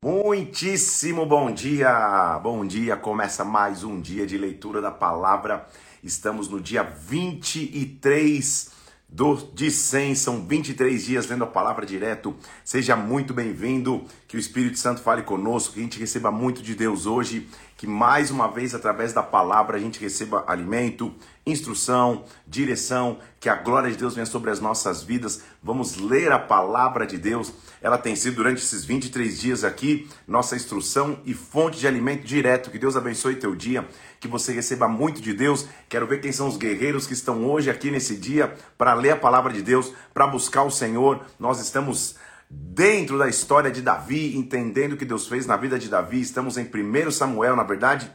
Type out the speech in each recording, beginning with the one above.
Muitíssimo bom dia! Bom dia! Começa mais um dia de leitura da palavra. Estamos no dia 23 do, de 100, são 23 dias lendo a palavra direto. Seja muito bem-vindo, que o Espírito Santo fale conosco, que a gente receba muito de Deus hoje, que mais uma vez, através da palavra, a gente receba alimento, instrução, direção, que a glória de Deus venha sobre as nossas vidas. Vamos ler a palavra de Deus. Ela tem sido durante esses 23 dias aqui nossa instrução e fonte de alimento direto. Que Deus abençoe teu dia, que você receba muito de Deus. Quero ver quem são os guerreiros que estão hoje aqui nesse dia para ler a palavra de Deus, para buscar o Senhor. Nós estamos dentro da história de Davi, entendendo o que Deus fez na vida de Davi. Estamos em 1 Samuel, na verdade.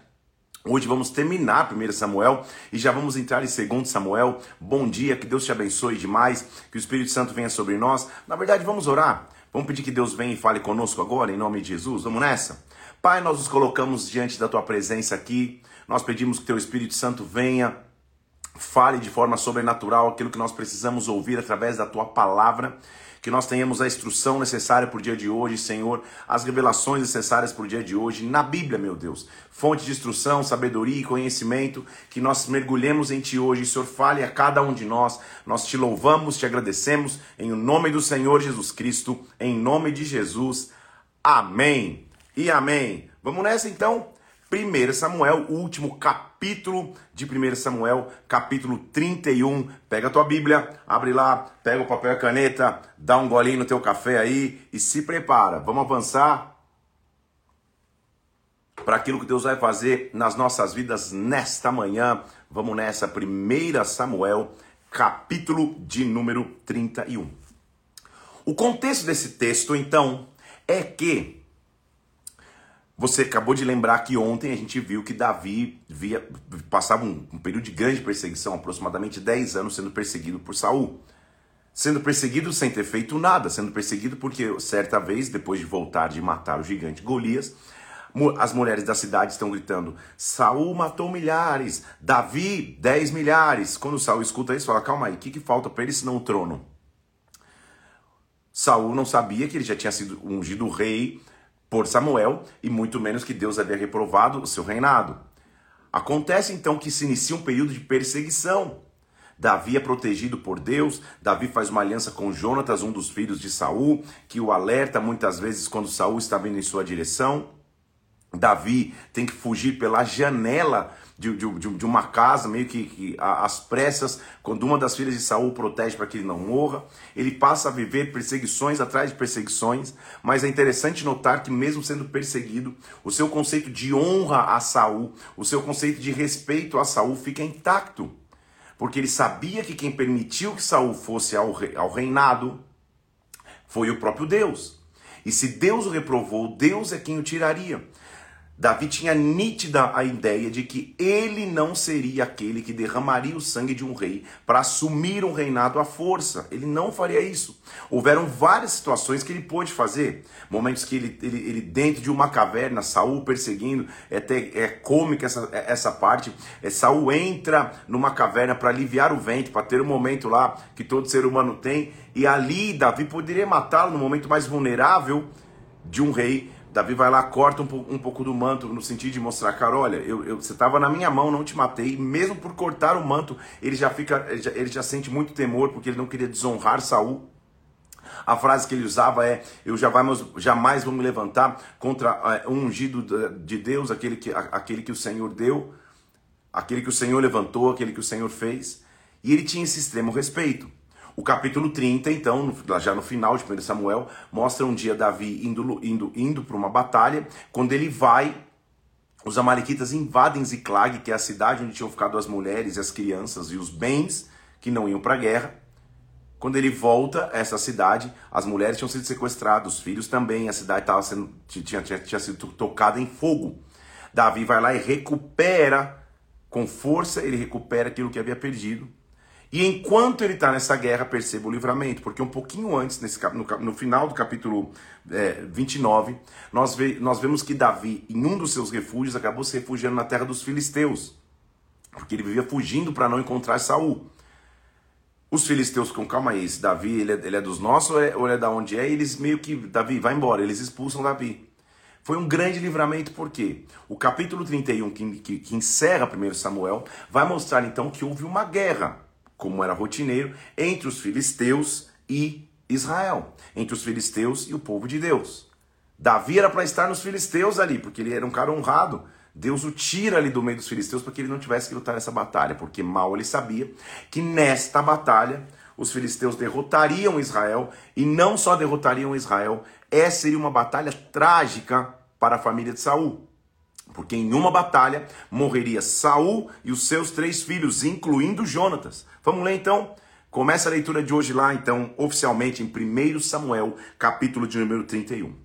Hoje vamos terminar 1 Samuel e já vamos entrar em 2 Samuel. Bom dia, que Deus te abençoe demais, que o Espírito Santo venha sobre nós. Na verdade, vamos orar. Vamos pedir que Deus venha e fale conosco agora, em nome de Jesus. Vamos nessa? Pai, nós nos colocamos diante da tua presença aqui. Nós pedimos que teu Espírito Santo venha, fale de forma sobrenatural aquilo que nós precisamos ouvir através da tua palavra que nós tenhamos a instrução necessária para o dia de hoje, Senhor, as revelações necessárias para o dia de hoje, na Bíblia, meu Deus. Fonte de instrução, sabedoria e conhecimento, que nós mergulhemos em Ti hoje. Senhor, fale a cada um de nós. Nós te louvamos, te agradecemos, em nome do Senhor Jesus Cristo, em nome de Jesus. Amém e amém. Vamos nessa então? 1 Samuel, o último capítulo de 1 Samuel, capítulo 31. Pega a tua Bíblia, abre lá, pega o papel e a caneta, dá um golinho no teu café aí e se prepara. Vamos avançar para aquilo que Deus vai fazer nas nossas vidas nesta manhã. Vamos nessa 1 Samuel, capítulo de número 31. O contexto desse texto, então, é que você acabou de lembrar que ontem a gente viu que Davi via, passava um, um período de grande perseguição, aproximadamente 10 anos sendo perseguido por Saul. Sendo perseguido sem ter feito nada, sendo perseguido porque certa vez, depois de voltar de matar o gigante Golias, as mulheres da cidade estão gritando: Saul matou milhares, Davi, 10 milhares. Quando Saul escuta isso, fala: calma aí, o que, que falta para ele senão o trono? Saul não sabia que ele já tinha sido ungido rei por Samuel e muito menos que Deus havia reprovado o seu reinado. Acontece então que se inicia um período de perseguição. Davi é protegido por Deus, Davi faz uma aliança com Jonatas, um dos filhos de Saul, que o alerta muitas vezes quando Saul está vindo em sua direção. Davi tem que fugir pela janela de, de, de, uma casa, meio que, que às pressas, quando uma das filhas de Saul protege para que ele não morra. Ele passa a viver perseguições atrás de perseguições, mas é interessante notar que, mesmo sendo perseguido, o seu conceito de honra a Saul, o seu conceito de respeito a Saul fica intacto. Porque ele sabia que quem permitiu que Saul fosse ao, ao reinado foi o próprio Deus. E se Deus o reprovou, Deus é quem o tiraria. Davi tinha nítida a ideia de que ele não seria aquele que derramaria o sangue de um rei para assumir um reinado à força. Ele não faria isso. Houveram várias situações que ele pôde fazer. Momentos que ele, ele, ele dentro de uma caverna, Saul perseguindo, é, até, é cômica essa, essa parte. É, Saul entra numa caverna para aliviar o vento, para ter um momento lá que todo ser humano tem. E ali Davi poderia matá-lo no momento mais vulnerável de um rei Davi vai lá, corta um, um, pouco do manto, no sentido de mostrar, cara, olha, eu, eu você estava na minha mão, não te matei. Mesmo por cortar o manto, ele já fica, ele já, ele já sente muito temor, porque ele não queria desonrar Saul. A frase que ele usava é: Eu jamais, jamais vou me levantar contra uh, um ungido de Deus, aquele que, aquele que o Senhor deu, aquele que o Senhor levantou, aquele que o Senhor fez. E ele tinha esse extremo respeito. O capítulo 30, então, já no final de 1 Samuel, mostra um dia Davi indo, indo, indo para uma batalha. Quando ele vai, os amalequitas invadem Ziklag, que é a cidade onde tinham ficado as mulheres, as crianças e os bens que não iam para a guerra. Quando ele volta a essa cidade, as mulheres tinham sido sequestradas, os filhos também, a cidade tava sendo, tinha, tinha, tinha sido tocada em fogo. Davi vai lá e recupera, com força, ele recupera aquilo que havia perdido e enquanto ele está nessa guerra, perceba o livramento, porque um pouquinho antes, nesse, no, no final do capítulo é, 29, nós, ve, nós vemos que Davi, em um dos seus refúgios, acabou se refugiando na terra dos filisteus, porque ele vivia fugindo para não encontrar Saul. Os filisteus com calma aí, esse Davi, ele é, ele é dos nossos ou, é, ou ele é da onde é? E eles meio que, Davi, vai embora, eles expulsam Davi. Foi um grande livramento, porque o capítulo 31, que, que, que encerra 1 Samuel, vai mostrar então que houve uma guerra, como era rotineiro, entre os filisteus e Israel, entre os filisteus e o povo de Deus. Davi era para estar nos filisteus ali, porque ele era um cara honrado. Deus o tira ali do meio dos filisteus para que ele não tivesse que lutar nessa batalha, porque mal ele sabia que nesta batalha os filisteus derrotariam Israel e não só derrotariam Israel, essa seria uma batalha trágica para a família de Saul. Porque em uma batalha morreria Saul e os seus três filhos, incluindo Jonatas. Vamos ler então? Começa a leitura de hoje lá, então, oficialmente em 1 Samuel, capítulo de número 31.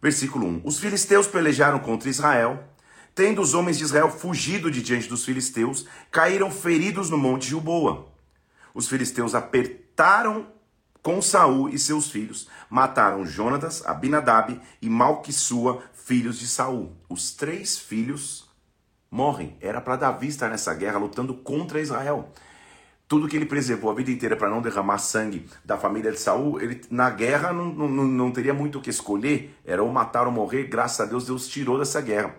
Versículo 1. Os filisteus pelejaram contra Israel. Tendo os homens de Israel fugido de diante dos filisteus, caíram feridos no monte Gilboa. Os filisteus apertaram com Saul e seus filhos, mataram Jonatas, Abinadab e Malquissua, filhos de Saul. Os três filhos morrem. Era para Davi estar nessa guerra lutando contra Israel. Tudo que ele preservou a vida inteira para não derramar sangue da família de Saul, ele na guerra não, não, não teria muito o que escolher, era ou matar ou morrer. Graças a Deus, Deus tirou dessa guerra.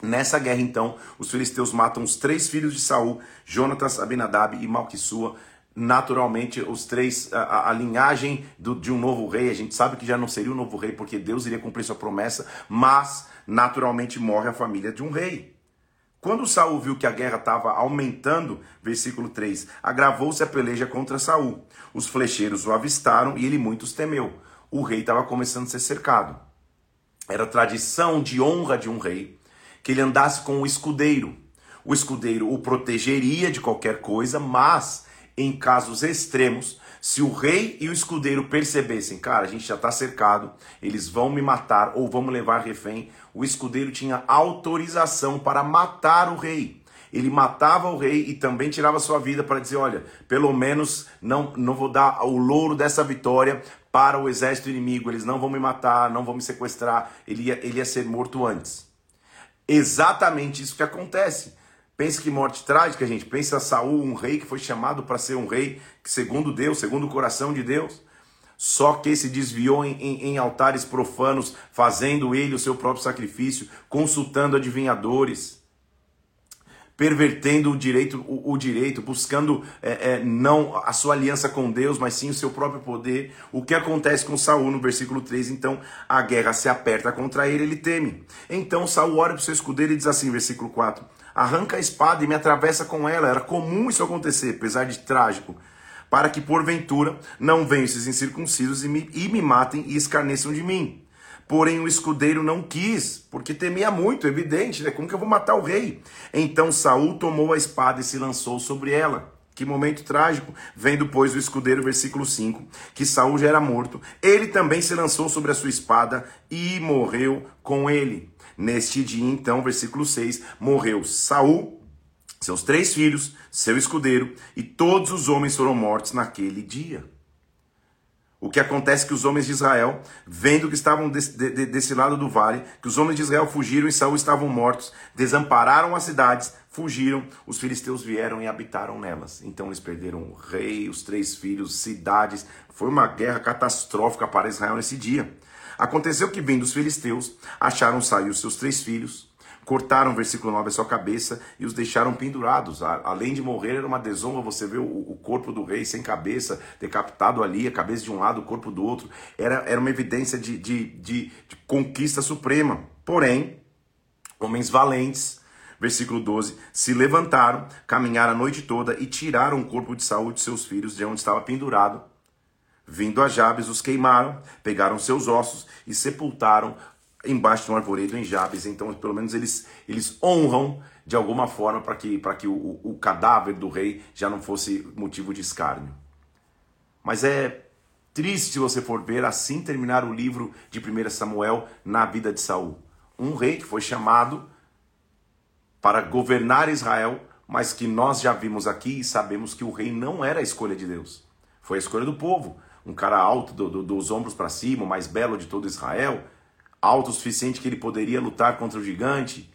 Nessa guerra, então, os filisteus matam os três filhos de Saul, Jonatas, Abinadab e Malquissua, naturalmente os três, a, a linhagem do, de um novo rei, a gente sabe que já não seria um novo rei porque Deus iria cumprir sua promessa, mas naturalmente morre a família de um rei. Quando Saul viu que a guerra estava aumentando, versículo 3, agravou-se a peleja contra Saul. Os flecheiros o avistaram e ele muitos temeu. O rei estava começando a ser cercado. Era tradição de honra de um rei que ele andasse com o escudeiro. O escudeiro o protegeria de qualquer coisa, mas em casos extremos, se o rei e o escudeiro percebessem, cara, a gente já está cercado, eles vão me matar ou vão me levar refém, o escudeiro tinha autorização para matar o rei. Ele matava o rei e também tirava sua vida para dizer: olha, pelo menos não, não vou dar o louro dessa vitória para o exército inimigo, eles não vão me matar, não vão me sequestrar, ele ia, ele ia ser morto antes. Exatamente isso que acontece. Pensa que morte trágica, gente. Pensa Saul, um rei que foi chamado para ser um rei segundo Deus, segundo o coração de Deus. Só que se desviou em, em, em, altares profanos, fazendo ele o seu próprio sacrifício, consultando adivinhadores, pervertendo o direito, o, o direito, buscando é, é, não a sua aliança com Deus, mas sim o seu próprio poder. O que acontece com Saul no versículo 3? Então a guerra se aperta contra ele, ele teme. Então Saul olha para o seu escudeiro e diz assim, versículo 4: arranca a espada e me atravessa com ela. Era comum isso acontecer, apesar de trágico. Para que, porventura, não venham esses incircuncisos e me, e me matem e escarneçam de mim. Porém, o escudeiro não quis, porque temia muito, evidente, né? Como que eu vou matar o rei? Então Saul tomou a espada e se lançou sobre ela. Que momento trágico. Vendo, pois, o escudeiro, versículo 5, que Saul já era morto, ele também se lançou sobre a sua espada e morreu com ele. Neste dia, então, versículo 6, morreu Saul, seus três filhos, seu escudeiro, e todos os homens foram mortos naquele dia. O que acontece é que os homens de Israel, vendo que estavam desse, de, desse lado do vale, que os homens de Israel fugiram e Saul estavam mortos, desampararam as cidades, fugiram, os filisteus vieram e habitaram nelas. Então eles perderam o rei, os três filhos, cidades. Foi uma guerra catastrófica para Israel nesse dia. Aconteceu que, vindo os filisteus, acharam sair os seus três filhos, cortaram, versículo 9, a sua cabeça e os deixaram pendurados. Além de morrer, era uma desonra você ver o, corpo do rei sem cabeça, decapitado ali, a cabeça de um lado, o corpo do outro. Era, era uma evidência de, de, de, de conquista suprema. Porém, homens valentes, versículo 12, se levantaram, caminharam a noite toda e tiraram o corpo de Saúl de seus filhos de onde estava pendurado Vindo a Jabes, os queimaram, pegaram seus ossos e sepultaram embaixo de um arvoredo em Jabes. Então, pelo menos eles, eles honram de alguma forma para que, que o, o cadáver do rei já não fosse motivo de escárnio. Mas é triste se você for ver assim terminar o livro de 1 Samuel na vida de Saul. Um rei que foi chamado para governar Israel, mas que nós já vimos aqui e sabemos que o rei não era a escolha de Deus. Foi a escolha do povo um cara alto do, do, dos ombros para cima, o mais belo de todo Israel, alto o suficiente que ele poderia lutar contra o gigante,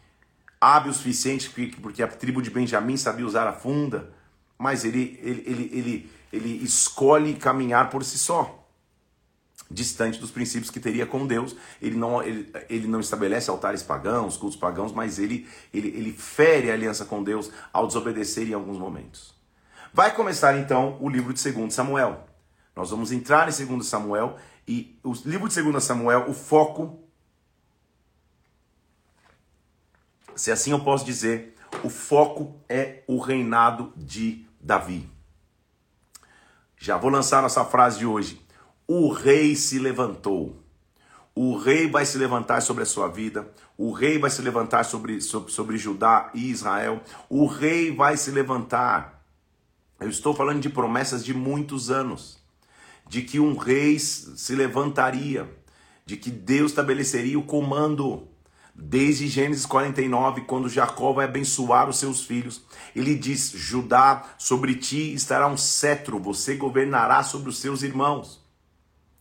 hábil o suficiente porque a tribo de Benjamim sabia usar a funda, mas ele, ele, ele, ele, ele escolhe caminhar por si só. distante dos princípios que teria com Deus. Ele não, ele, ele não estabelece altares pagãos, cultos pagãos, mas ele, ele, ele fere a aliança com Deus ao desobedecer em alguns momentos. Vai começar então o livro de 2 Samuel. Nós vamos entrar em 2 Samuel e o livro de 2 Samuel, o foco, se assim eu posso dizer, o foco é o reinado de Davi. Já vou lançar nossa frase de hoje. O rei se levantou. O rei vai se levantar sobre a sua vida. O rei vai se levantar sobre, sobre, sobre Judá e Israel. O rei vai se levantar. Eu estou falando de promessas de muitos anos. De que um rei se levantaria. De que Deus estabeleceria o comando. Desde Gênesis 49, quando Jacó vai abençoar os seus filhos, ele diz: Judá, sobre ti estará um cetro, você governará sobre os seus irmãos.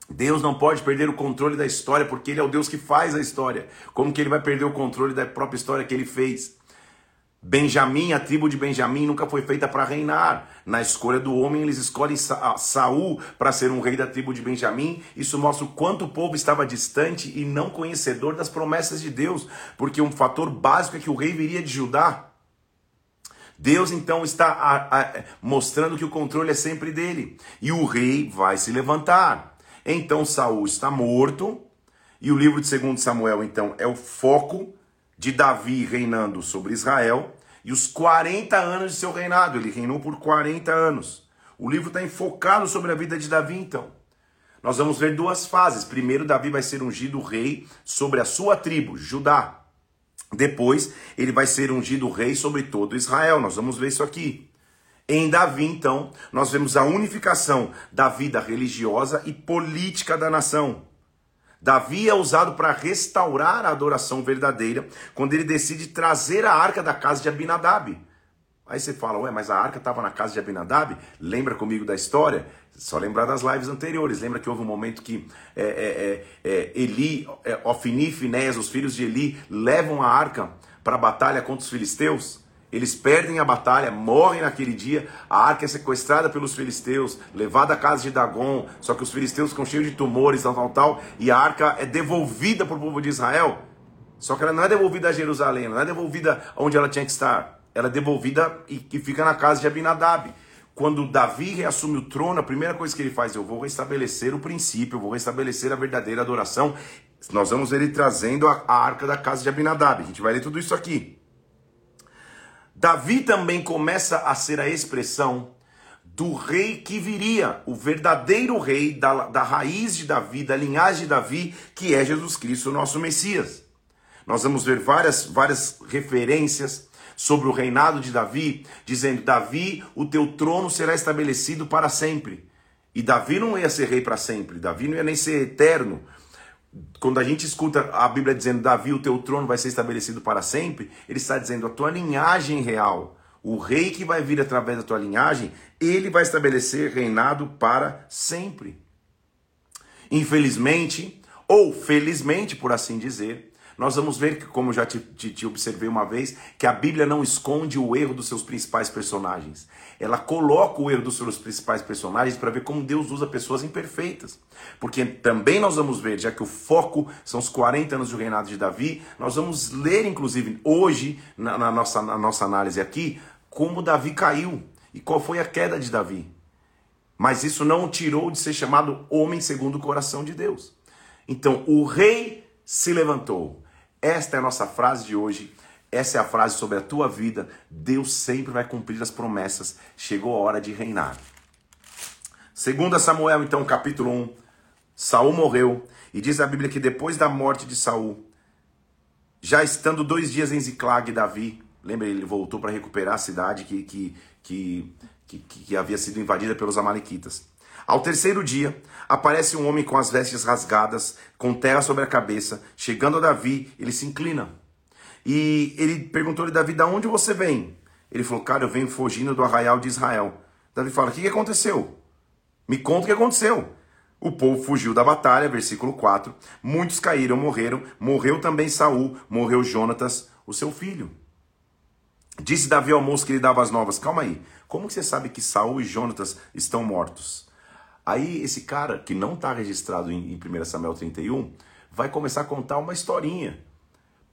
Deus não pode perder o controle da história, porque Ele é o Deus que faz a história. Como que Ele vai perder o controle da própria história que Ele fez? Benjamim, a tribo de Benjamim nunca foi feita para reinar. Na escolha do homem, eles escolhem Saul para ser um rei da tribo de Benjamim. Isso mostra o quanto o povo estava distante e não conhecedor das promessas de Deus, porque um fator básico é que o rei viria de Judá. Deus então está a, a, mostrando que o controle é sempre dele. E o rei vai se levantar. Então Saul está morto, e o livro de 2 Samuel, então, é o foco de Davi reinando sobre Israel e os 40 anos de seu reinado. Ele reinou por 40 anos. O livro está enfocado sobre a vida de Davi, então. Nós vamos ver duas fases. Primeiro, Davi vai ser ungido rei sobre a sua tribo, Judá. Depois, ele vai ser ungido rei sobre todo Israel. Nós vamos ver isso aqui. Em Davi, então, nós vemos a unificação da vida religiosa e política da nação. Davi é usado para restaurar a adoração verdadeira quando ele decide trazer a arca da casa de Abinadab. Aí você fala, ué, mas a arca estava na casa de Abinadab? Lembra comigo da história? Só lembrar das lives anteriores. Lembra que houve um momento que é, é, é, é Eli, é, Ofni e Finéas, os filhos de Eli, levam a arca para a batalha contra os filisteus? Eles perdem a batalha, morrem naquele dia. A arca é sequestrada pelos filisteus, levada à casa de Dagon. Só que os filisteus ficam cheios de tumores, tal, tal, tal. E a arca é devolvida para o povo de Israel. Só que ela não é devolvida a Jerusalém, não é devolvida onde ela tinha que estar. Ela é devolvida e, e fica na casa de Abinadab. Quando Davi reassume o trono, a primeira coisa que ele faz, eu vou restabelecer o princípio, eu vou restabelecer a verdadeira adoração. Nós vamos ver ele trazendo a arca da casa de Abinadab. A gente vai ler tudo isso aqui. Davi também começa a ser a expressão do rei que viria, o verdadeiro rei da, da raiz de Davi, da linhagem de Davi, que é Jesus Cristo, nosso Messias. Nós vamos ver várias, várias referências sobre o reinado de Davi, dizendo: Davi, o teu trono será estabelecido para sempre. E Davi não ia ser rei para sempre, Davi não ia nem ser eterno, quando a gente escuta a Bíblia dizendo Davi, o teu trono vai ser estabelecido para sempre, ele está dizendo a tua linhagem real, o rei que vai vir através da tua linhagem, ele vai estabelecer reinado para sempre. Infelizmente, ou felizmente, por assim dizer, nós vamos ver que, como já te, te, te, observei uma vez, que a Bíblia não esconde o erro dos seus principais personagens. Ela coloca o erro dos seus principais personagens para ver como Deus usa pessoas imperfeitas. Porque também nós vamos ver, já que o foco são os 40 anos do reinado de Davi, nós vamos ler, inclusive, hoje, na, na nossa, na nossa análise aqui, como Davi caiu e qual foi a queda de Davi. Mas isso não o tirou de ser chamado homem segundo o coração de Deus. Então, o rei se levantou. Esta é a nossa frase de hoje. Essa é a frase sobre a tua vida. Deus sempre vai cumprir as promessas. Chegou a hora de reinar. Segundo Samuel, então, capítulo 1, Saul morreu e diz a Bíblia que depois da morte de Saul, já estando dois dias em Ziclag, Davi, lembra ele voltou para recuperar a cidade que, que, que, que, que havia sido invadida pelos amalequitas. Ao terceiro dia, aparece um homem com as vestes rasgadas, com terra sobre a cabeça. Chegando a Davi, ele se inclina. E ele perguntou a Davi: "Da onde você vem?" Ele falou: "Cara, eu venho fugindo do arraial de Israel." Davi fala: "O que aconteceu? Me conta o que aconteceu." O povo fugiu da batalha, versículo 4. Muitos caíram, morreram. Morreu também Saul, morreu Jonatas, o seu filho. Disse Davi ao moço que lhe dava as novas: Calma aí, como que você sabe que Saul e Jonatas estão mortos? Aí esse cara, que não está registrado em, em 1 Samuel 31, vai começar a contar uma historinha.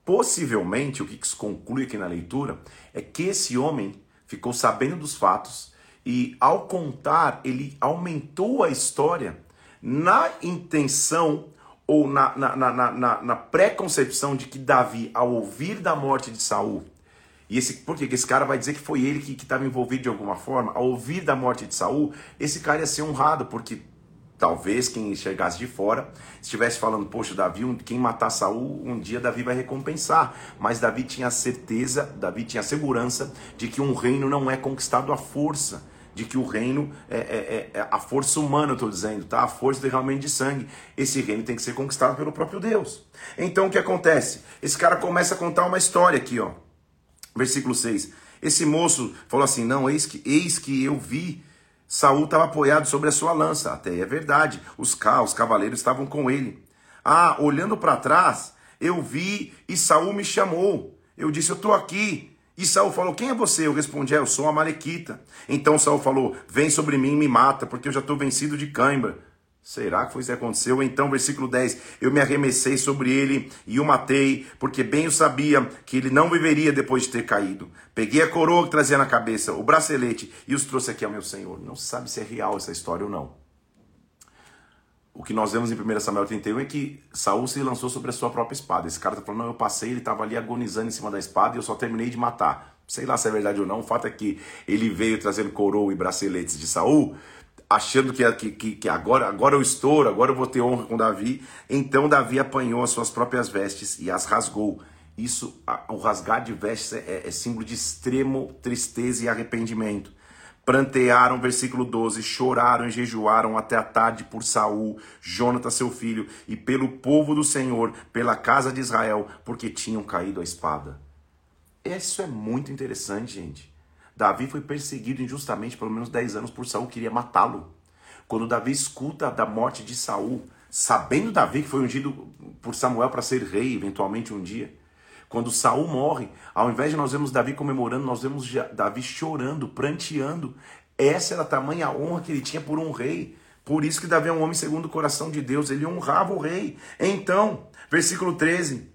Possivelmente, o que se conclui aqui na leitura é que esse homem ficou sabendo dos fatos e, ao contar, ele aumentou a história na intenção ou na, na, na, na, na pré-concepção de que Davi, ao ouvir da morte de Saul, e esse, por? Porque esse cara vai dizer que foi ele que estava envolvido de alguma forma. Ao ouvir da morte de Saul, esse cara ia ser honrado, porque talvez quem enxergasse de fora estivesse falando, poxa, Davi, quem matar Saul, um dia Davi vai recompensar. Mas Davi tinha certeza, Davi tinha segurança de que um reino não é conquistado à força. De que o reino é, é, é, é a força humana, eu estou dizendo, tá? A força realmente de sangue. Esse reino tem que ser conquistado pelo próprio Deus. Então o que acontece? Esse cara começa a contar uma história aqui, ó. Versículo 6. Esse moço falou assim: Não, eis que, eis que eu vi. Saul estava apoiado sobre a sua lança. Até é verdade. Os, os cavaleiros estavam com ele. Ah, olhando para trás, eu vi e Saul me chamou. Eu disse: Eu estou aqui. E Saul falou: Quem é você? Eu respondi: é, Eu sou a Malequita. Então Saul falou: Vem sobre mim e me mata, porque eu já estou vencido de cãibra. Será que foi isso que aconteceu? Então, versículo 10: Eu me arremessei sobre ele e o matei, porque bem eu sabia que ele não viveria depois de ter caído. Peguei a coroa que trazia na cabeça, o bracelete e os trouxe aqui ao meu senhor. Não sabe se é real essa história ou não. O que nós vemos em 1 Samuel 31 é que Saul se lançou sobre a sua própria espada. Esse cara está falando: Não, eu passei, ele estava ali agonizando em cima da espada e eu só terminei de matar. Sei lá se é verdade ou não. O fato é que ele veio trazendo coroa e braceletes de Saul achando que, que, que agora, agora eu estouro, agora eu vou ter honra com Davi. Então Davi apanhou as suas próprias vestes e as rasgou. Isso, o rasgar de vestes é, é símbolo de extremo tristeza e arrependimento. Prantearam, versículo 12, choraram e jejuaram até a tarde por Saul, Jonatas seu filho, e pelo povo do Senhor, pela casa de Israel, porque tinham caído a espada. Isso é muito interessante, gente. Davi foi perseguido injustamente pelo menos 10 anos por Saul, queria matá-lo. Quando Davi escuta da morte de Saul, sabendo Davi que foi ungido por Samuel para ser rei eventualmente um dia, quando Saul morre, ao invés de nós vemos Davi comemorando, nós vemos Davi chorando, pranteando. Essa era a tamanha honra que ele tinha por um rei. Por isso que Davi é um homem segundo o coração de Deus, ele honrava o rei. Então, versículo 13,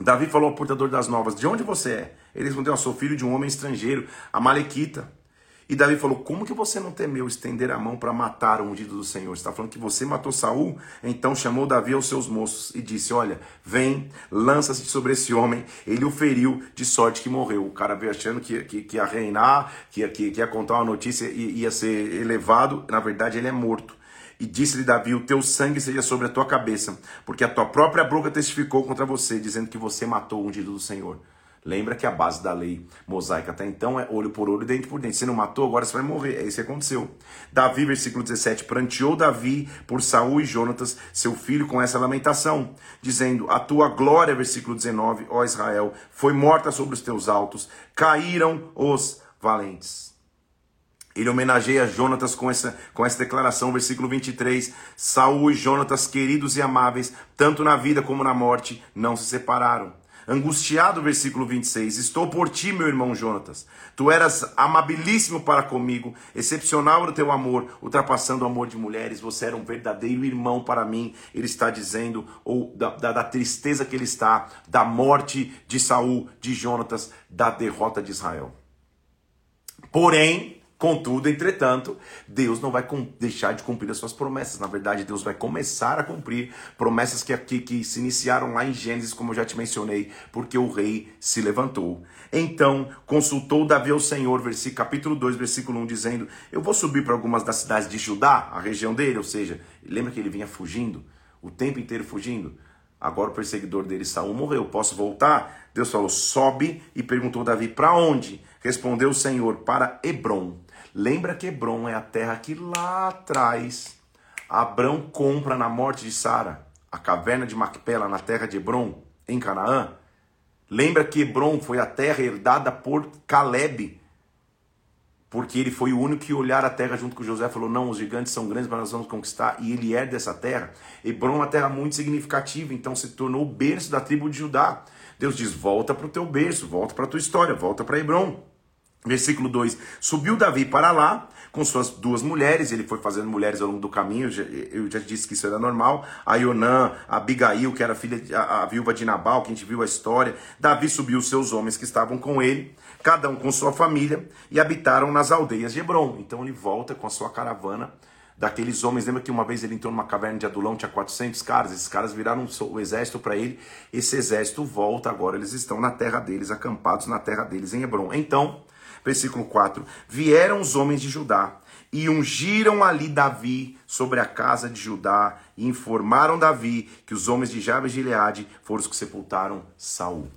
Davi falou ao portador das novas: De onde você é? Ele respondeu: Eu sou filho de um homem estrangeiro, a Malequita. E Davi falou: Como que você não temeu estender a mão para matar o ungido do Senhor? Está falando que você matou Saul? Então chamou Davi aos seus moços e disse: Olha, vem, lança-se sobre esse homem. Ele o feriu de sorte que morreu. O cara veio achando que, que, que ia reinar, que, que, que ia contar uma notícia e ia ser elevado. Na verdade, ele é morto. E disse-lhe Davi: O teu sangue seja sobre a tua cabeça, porque a tua própria boca testificou contra você, dizendo que você matou o ungido do Senhor. Lembra que a base da lei mosaica até então é olho por olho, dente por dente. Você não matou, agora você vai morrer. É isso que aconteceu. Davi, versículo 17, pranteou Davi por Saul e Jonatas, seu filho, com essa lamentação, dizendo: A tua glória, versículo 19, ó Israel, foi morta sobre os teus altos, caíram os valentes. Ele homenageia Jonatas com essa, com essa declaração, versículo 23. Saul e Jonatas, queridos e amáveis, tanto na vida como na morte, não se separaram. Angustiado, versículo 26. Estou por ti, meu irmão Jonatas. Tu eras amabilíssimo para comigo, excepcional no teu amor, ultrapassando o amor de mulheres. Você era um verdadeiro irmão para mim. Ele está dizendo, ou da, da, da tristeza que ele está, da morte de Saul, de Jonatas, da derrota de Israel. Porém, Contudo, entretanto, Deus não vai deixar de cumprir as suas promessas. Na verdade, Deus vai começar a cumprir promessas que, que, que se iniciaram lá em Gênesis, como eu já te mencionei, porque o rei se levantou. Então, consultou Davi ao Senhor, versículo, capítulo 2, versículo 1, dizendo: Eu vou subir para algumas das cidades de Judá, a região dele, ou seja, lembra que ele vinha fugindo, o tempo inteiro fugindo? Agora o perseguidor dele, Saul, morreu. Posso voltar? Deus falou: sobe e perguntou Davi: para onde? Respondeu o Senhor: para Hebron. Lembra que Hebron é a terra que lá atrás Abrão compra na morte de Sara, a caverna de Macpela na terra de Hebron, em Canaã? Lembra que Hebron foi a terra herdada por Caleb, porque ele foi o único que olhar a terra junto com José falou: Não, os gigantes são grandes, mas nós vamos conquistar. E ele herda essa terra. Hebron é uma terra muito significativa, então se tornou o berço da tribo de Judá. Deus diz: Volta para o teu berço, volta para a tua história, volta para Hebron. Versículo 2: Subiu Davi para lá, com suas duas mulheres, ele foi fazendo mulheres ao longo do caminho, eu já disse que isso era normal, a Ionã, a Abigail, que era filha, a, a viúva de Nabal, que a gente viu a história, Davi subiu seus homens que estavam com ele, cada um com sua família, e habitaram nas aldeias de Hebron, então ele volta com a sua caravana, daqueles homens. Lembra que uma vez ele entrou numa caverna de Adulão, tinha 400 caras, esses caras viraram o exército para ele. Esse exército volta agora, eles estão na terra deles, acampados na terra deles em Hebron. Então, versículo 4: Vieram os homens de Judá e ungiram ali Davi sobre a casa de Judá e informaram Davi que os homens de Jabes de Gileade foram os que sepultaram Saul.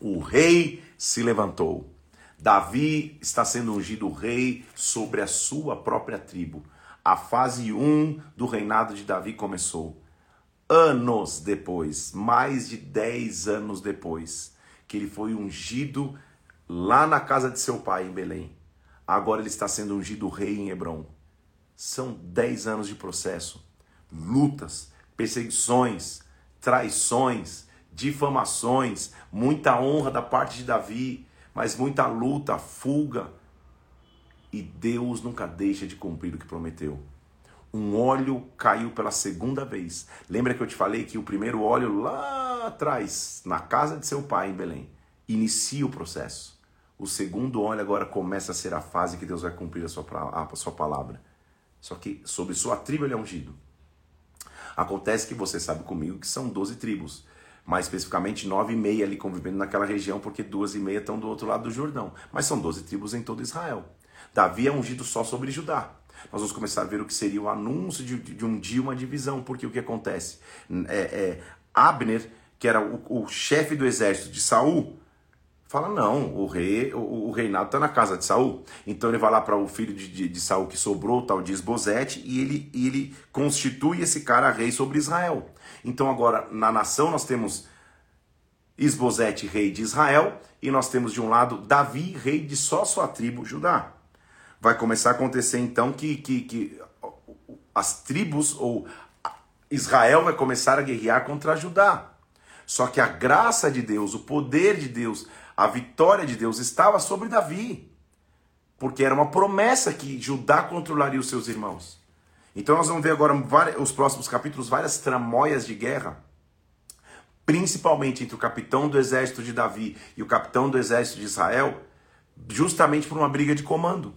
O rei se levantou. Davi está sendo ungido rei sobre a sua própria tribo. A fase 1 do reinado de Davi começou. Anos depois, mais de 10 anos depois, que ele foi ungido lá na casa de seu pai em Belém. Agora ele está sendo ungido rei em Hebron. São 10 anos de processo, lutas, perseguições, traições, difamações, muita honra da parte de Davi, mas muita luta, fuga, e Deus nunca deixa de cumprir o que prometeu. Um óleo caiu pela segunda vez. Lembra que eu te falei que o primeiro óleo lá atrás, na casa de seu pai em Belém, inicia o processo. O segundo óleo agora começa a ser a fase que Deus vai cumprir a sua, a sua palavra. Só que sobre sua tribo ele é ungido. Acontece que você sabe comigo que são 12 tribos mais especificamente nove e meia ali convivendo naquela região, porque duas e meia estão do outro lado do Jordão. Mas são doze tribos em todo Israel. Davi é ungido só sobre Judá. Nós vamos começar a ver o que seria o anúncio de, de um dia uma divisão, porque o que acontece? É, é Abner, que era o, o chefe do exército de Saul, fala não, o rei, o, o reinado está na casa de Saul. Então ele vai lá para o filho de, de, de, Saul que sobrou, o tal de Esbozete, e ele, ele constitui esse cara rei sobre Israel. Então agora na nação nós temos Esbozete, rei de Israel, e nós temos de um lado Davi, rei de só sua tribo, Judá vai começar a acontecer então que, que, que as tribos ou Israel vai começar a guerrear contra Judá. Só que a graça de Deus, o poder de Deus, a vitória de Deus estava sobre Davi. Porque era uma promessa que Judá controlaria os seus irmãos. Então nós vamos ver agora os próximos capítulos várias tramóias de guerra, principalmente entre o capitão do exército de Davi e o capitão do exército de Israel, justamente por uma briga de comando.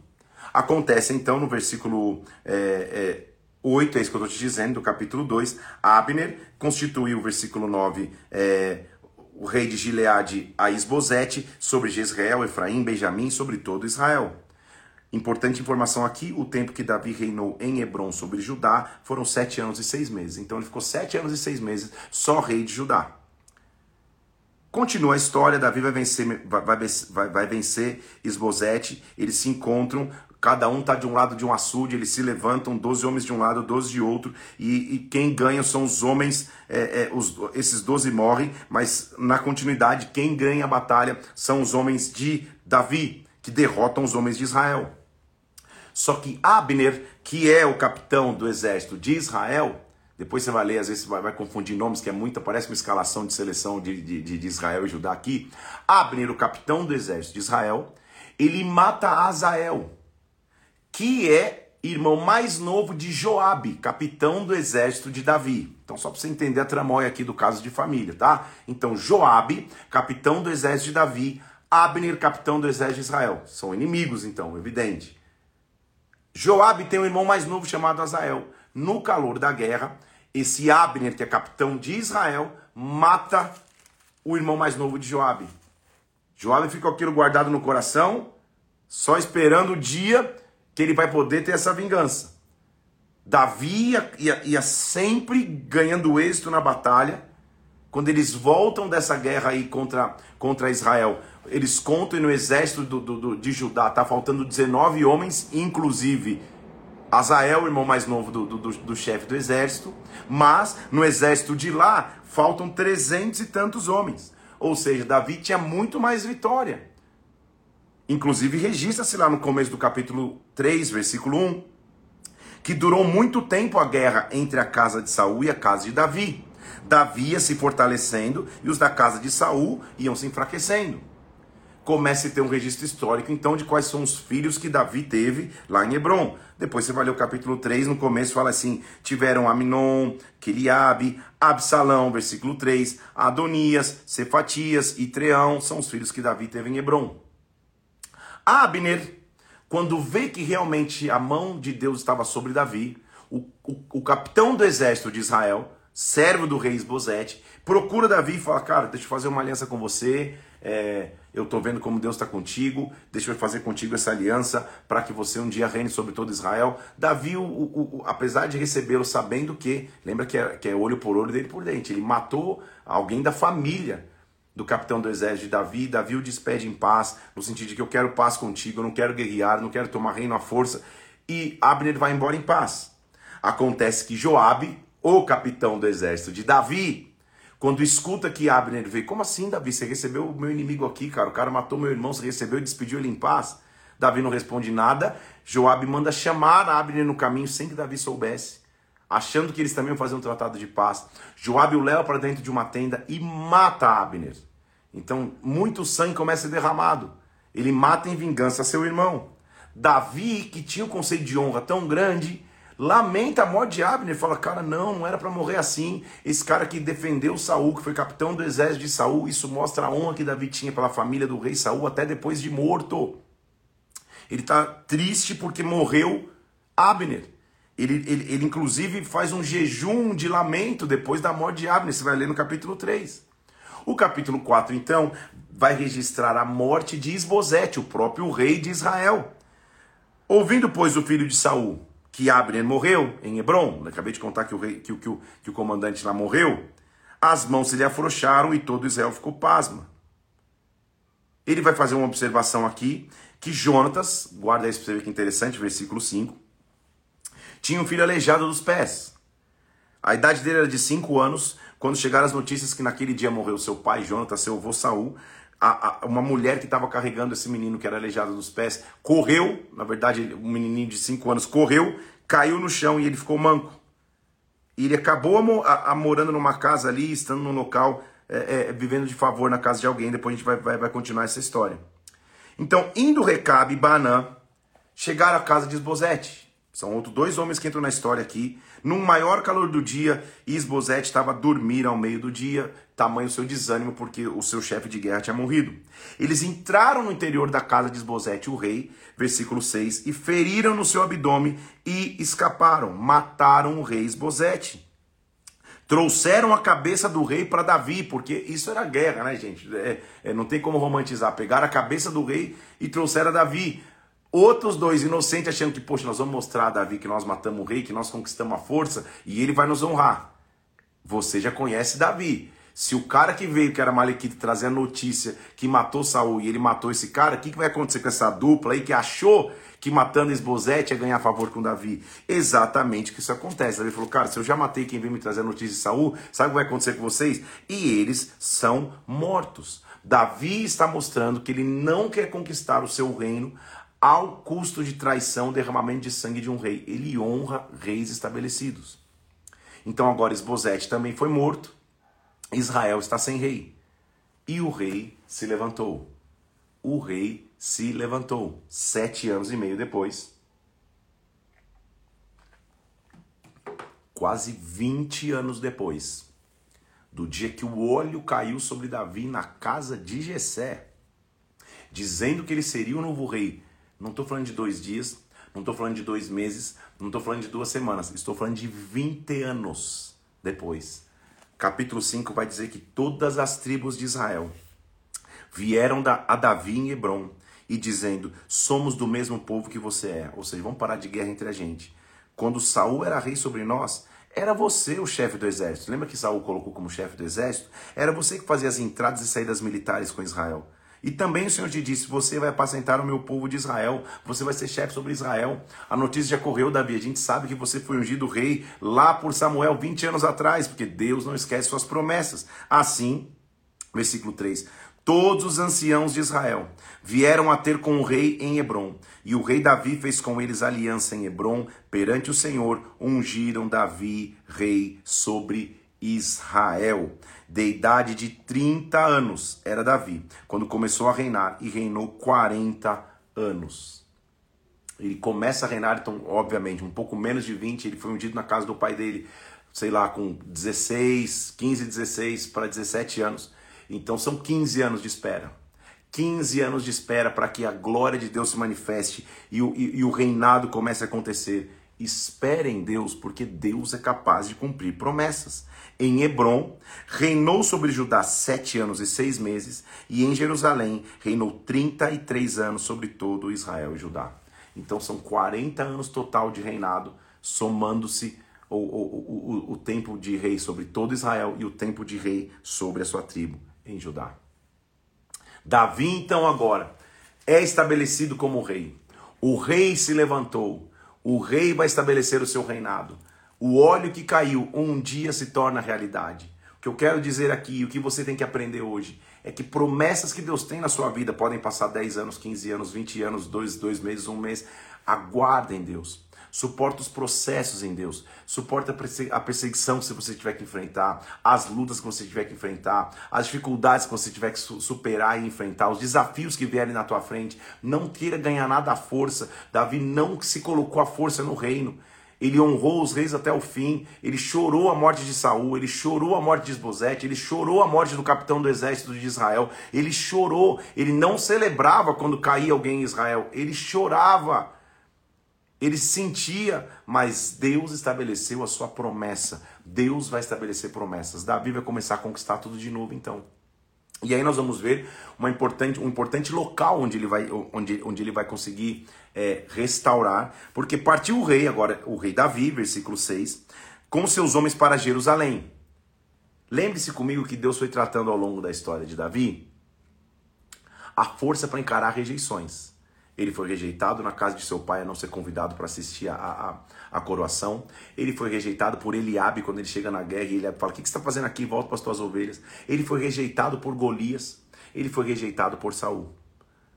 Acontece então no versículo é, é, 8, é isso que eu estou te dizendo, do capítulo 2, Abner constituiu o versículo 9, é, o rei de Gileade a Isbosete, sobre Jezreel, Efraim, Benjamim, sobre todo Israel. Importante informação aqui: o tempo que Davi reinou em Hebron sobre Judá foram sete anos e seis meses. Então ele ficou sete anos e seis meses só rei de Judá. Continua a história: Davi vai vencer, vai, vai, vai vencer Esbozete. Eles se encontram Cada um está de um lado de um açude, eles se levantam, 12 homens de um lado, 12 de outro, e, e quem ganha são os homens, é, é, os, esses 12 morrem, mas na continuidade, quem ganha a batalha são os homens de Davi, que derrotam os homens de Israel. Só que Abner, que é o capitão do exército de Israel, depois você vai ler, às vezes vai, vai confundir nomes, que é muita, parece uma escalação de seleção de, de, de Israel e Judá aqui. Abner, o capitão do exército de Israel, ele mata Azael que é irmão mais novo de Joabe, capitão do exército de Davi. Então, só para você entender a tramóia aqui do caso de família, tá? Então, Joabe, capitão do exército de Davi, Abner, capitão do exército de Israel. São inimigos, então, evidente. Joabe tem um irmão mais novo chamado Azael. No calor da guerra, esse Abner, que é capitão de Israel, mata o irmão mais novo de Joabe. Joabe fica aquilo guardado no coração, só esperando o dia que ele vai poder ter essa vingança. Davi ia, ia, ia sempre ganhando êxito na batalha. Quando eles voltam dessa guerra aí contra, contra Israel, eles contam no exército do, do, do, de Judá, tá faltando 19 homens, inclusive Azael, o irmão mais novo do, do, do chefe do exército, mas no exército de lá faltam 300 e tantos homens. Ou seja, Davi tinha muito mais vitória. Inclusive, registra-se lá no começo do capítulo 3, versículo 1, que durou muito tempo a guerra entre a casa de Saul e a casa de Davi. Davi ia se fortalecendo e os da casa de Saul iam se enfraquecendo. começa a ter um registro histórico, então, de quais são os filhos que Davi teve lá em Hebron. Depois você vai ler o capítulo 3, no começo fala assim: tiveram Aminon, Quiliabe, Absalão, versículo 3, Adonias, Cefatias e Treão, são os filhos que Davi teve em Hebron. Abner, quando vê que realmente a mão de Deus estava sobre Davi, o, o, o capitão do exército de Israel, servo do rei Esbozete, procura Davi e fala: Cara, deixa eu fazer uma aliança com você. É, eu estou vendo como Deus está contigo, deixa eu fazer contigo essa aliança para que você um dia reine sobre todo Israel. Davi, o, o, o, apesar de recebê-lo sabendo que, lembra que é, que é olho por olho, dele por dente, ele matou alguém da família do capitão do exército de Davi. Davi o despede em paz, no sentido de que eu quero paz contigo, eu não quero guerrear, não quero tomar reino à força. E Abner vai embora em paz. Acontece que Joabe, o capitão do exército de Davi, quando escuta que Abner vê, como assim, Davi? Você recebeu o meu inimigo aqui, cara. O cara matou meu irmão, você recebeu e despediu ele em paz. Davi não responde nada. Joabe manda chamar Abner no caminho sem que Davi soubesse, achando que eles também iam fazer um tratado de paz. Joabe o leva para dentro de uma tenda e mata Abner. Então, muito sangue começa a ser derramado. Ele mata em vingança seu irmão. Davi, que tinha um conceito de honra tão grande, lamenta a morte de Abner, fala, cara, não, não era para morrer assim. Esse cara que defendeu Saul, que foi capitão do exército de Saul, isso mostra a honra que Davi tinha pela família do rei Saul até depois de morto. Ele está triste porque morreu Abner. Ele, ele, ele, inclusive, faz um jejum de lamento depois da morte de Abner. Você vai ler no capítulo 3. O capítulo 4, então, vai registrar a morte de Isbosete, o próprio rei de Israel. Ouvindo, pois, o filho de Saul que Abner morreu em Hebron, acabei de contar que o, rei, que, que, o, que o comandante lá morreu, as mãos se lhe afrouxaram e todo Israel ficou pasma. Ele vai fazer uma observação aqui, que Jonatas, guarda isso para você ver que interessante, versículo 5, tinha um filho aleijado dos pés. A idade dele era de 5 anos, quando chegaram as notícias que naquele dia morreu seu pai, Jonatas, seu avô Saul, a, a, uma mulher que estava carregando esse menino que era aleijado dos pés correu, na verdade, um menininho de 5 anos correu, caiu no chão e ele ficou manco. E ele acabou a, a, morando numa casa ali, estando num local, é, é, vivendo de favor na casa de alguém. Depois a gente vai, vai, vai continuar essa história. Então, indo Recabe e Banã, chegaram à casa de Esbozete. São outros dois homens que entram na história aqui. Num maior calor do dia, Isbosete estava a dormir ao meio do dia, tamanho seu desânimo, porque o seu chefe de guerra tinha morrido. Eles entraram no interior da casa de Isbosete, o rei, versículo 6, e feriram no seu abdômen e escaparam, mataram o rei Isbosete. Trouxeram a cabeça do rei para Davi, porque isso era guerra, né, gente? É, é, não tem como romantizar. Pegaram a cabeça do rei e trouxeram a Davi. Outros dois inocentes achando que, poxa, nós vamos mostrar a Davi que nós matamos o rei, que nós conquistamos a força e ele vai nos honrar. Você já conhece Davi. Se o cara que veio, que era Malequite, trazer a notícia que matou Saul e ele matou esse cara, o que, que vai acontecer com essa dupla aí que achou que matando Esbozete ia ganhar favor com Davi? Exatamente o que isso acontece. Davi falou, cara, se eu já matei quem veio me trazer a notícia de Saul, sabe o que vai acontecer com vocês? E eles são mortos. Davi está mostrando que ele não quer conquistar o seu reino ao custo de traição, derramamento de sangue de um rei. Ele honra reis estabelecidos. Então agora Esbozete também foi morto. Israel está sem rei. E o rei se levantou. O rei se levantou. Sete anos e meio depois. Quase 20 anos depois. Do dia que o olho caiu sobre Davi na casa de Jessé. Dizendo que ele seria o novo rei não estou falando de dois dias, não estou falando de dois meses, não estou falando de duas semanas, estou falando de 20 anos depois. Capítulo 5 vai dizer que todas as tribos de Israel vieram a Davi em Hebron e dizendo: Somos do mesmo povo que você é. Ou seja, vamos parar de guerra entre a gente. Quando Saul era rei sobre nós, era você o chefe do exército. Lembra que Saul colocou como chefe do exército? Era você que fazia as entradas e saídas militares com Israel. E também o Senhor te disse: Você vai apacentar o meu povo de Israel, você vai ser chefe sobre Israel. A notícia já correu, Davi. A gente sabe que você foi ungido rei lá por Samuel 20 anos atrás, porque Deus não esquece suas promessas. Assim, versículo 3: Todos os anciãos de Israel vieram a ter com o rei em Hebron, e o rei Davi fez com eles aliança em Hebron perante o Senhor, ungiram Davi rei sobre Israel, de idade de 30 anos, era Davi, quando começou a reinar e reinou 40 anos. Ele começa a reinar, então, obviamente, um pouco menos de 20, ele foi ungido na casa do pai dele, sei lá, com 16, 15, 16 para 17 anos. Então são 15 anos de espera. 15 anos de espera para que a glória de Deus se manifeste e o, e, e o reinado comece a acontecer. Espere em Deus, porque Deus é capaz de cumprir promessas. Em Hebron, reinou sobre Judá sete anos e seis meses, e em Jerusalém reinou 33 anos sobre todo Israel e Judá. Então são 40 anos total de reinado, somando-se o, o, o, o tempo de rei sobre todo Israel e o tempo de rei sobre a sua tribo em Judá. Davi, então, agora é estabelecido como rei. O rei se levantou. O rei vai estabelecer o seu reinado. O óleo que caiu um dia se torna realidade. O que eu quero dizer aqui, o que você tem que aprender hoje, é que promessas que Deus tem na sua vida podem passar 10 anos, 15 anos, 20 anos, 2, dois meses, um mês. Aguardem Deus suporta os processos em Deus, suporta a perseguição que você tiver que enfrentar, as lutas que você tiver que enfrentar, as dificuldades que você tiver que superar e enfrentar, os desafios que vierem na tua frente. Não queira ganhar nada à força. Davi não se colocou à força no reino. Ele honrou os reis até o fim. Ele chorou a morte de Saul, ele chorou a morte de Esbozete, ele chorou a morte do capitão do exército de Israel. Ele chorou, ele não celebrava quando caía alguém em Israel, ele chorava. Ele sentia, mas Deus estabeleceu a sua promessa. Deus vai estabelecer promessas. Davi vai começar a conquistar tudo de novo, então. E aí nós vamos ver uma importante, um importante local onde ele vai, onde, onde ele vai conseguir é, restaurar, porque partiu o rei, agora o rei Davi, versículo 6, com seus homens para Jerusalém. Lembre-se comigo que Deus foi tratando ao longo da história de Davi a força para encarar rejeições. Ele foi rejeitado na casa de seu pai a não ser convidado para assistir a, a, a, coroação. Ele foi rejeitado por Eliabe quando ele chega na guerra e ele fala: O que, que você está fazendo aqui? Volta para as tuas ovelhas. Ele foi rejeitado por Golias. Ele foi rejeitado por Saul.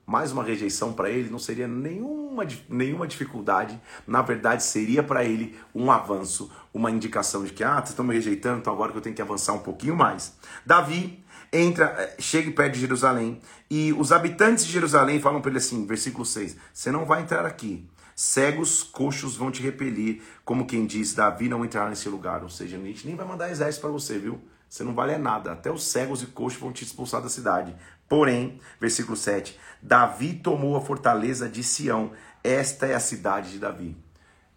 Mais uma rejeição para ele não seria nenhuma, nenhuma dificuldade. Na verdade, seria para ele um avanço, uma indicação de que, ah, vocês estão me rejeitando, então agora que eu tenho que avançar um pouquinho mais. Davi entra, eh, chega perto de Jerusalém, e os habitantes de Jerusalém falam para ele assim, versículo 6: Você não vai entrar aqui. Cegos, coxos vão te repelir, como quem diz, Davi não entrará nesse lugar. Ou seja, a gente nem vai mandar exército para você, viu? Você não vale nada. Até os cegos e coxos vão te expulsar da cidade. Porém, versículo 7, Davi tomou a fortaleza de Sião. Esta é a cidade de Davi.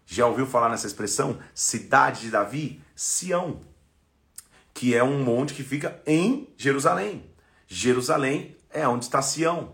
Já ouviu falar nessa expressão? Cidade de Davi? Sião que é um monte que fica em Jerusalém. Jerusalém é onde está Sião.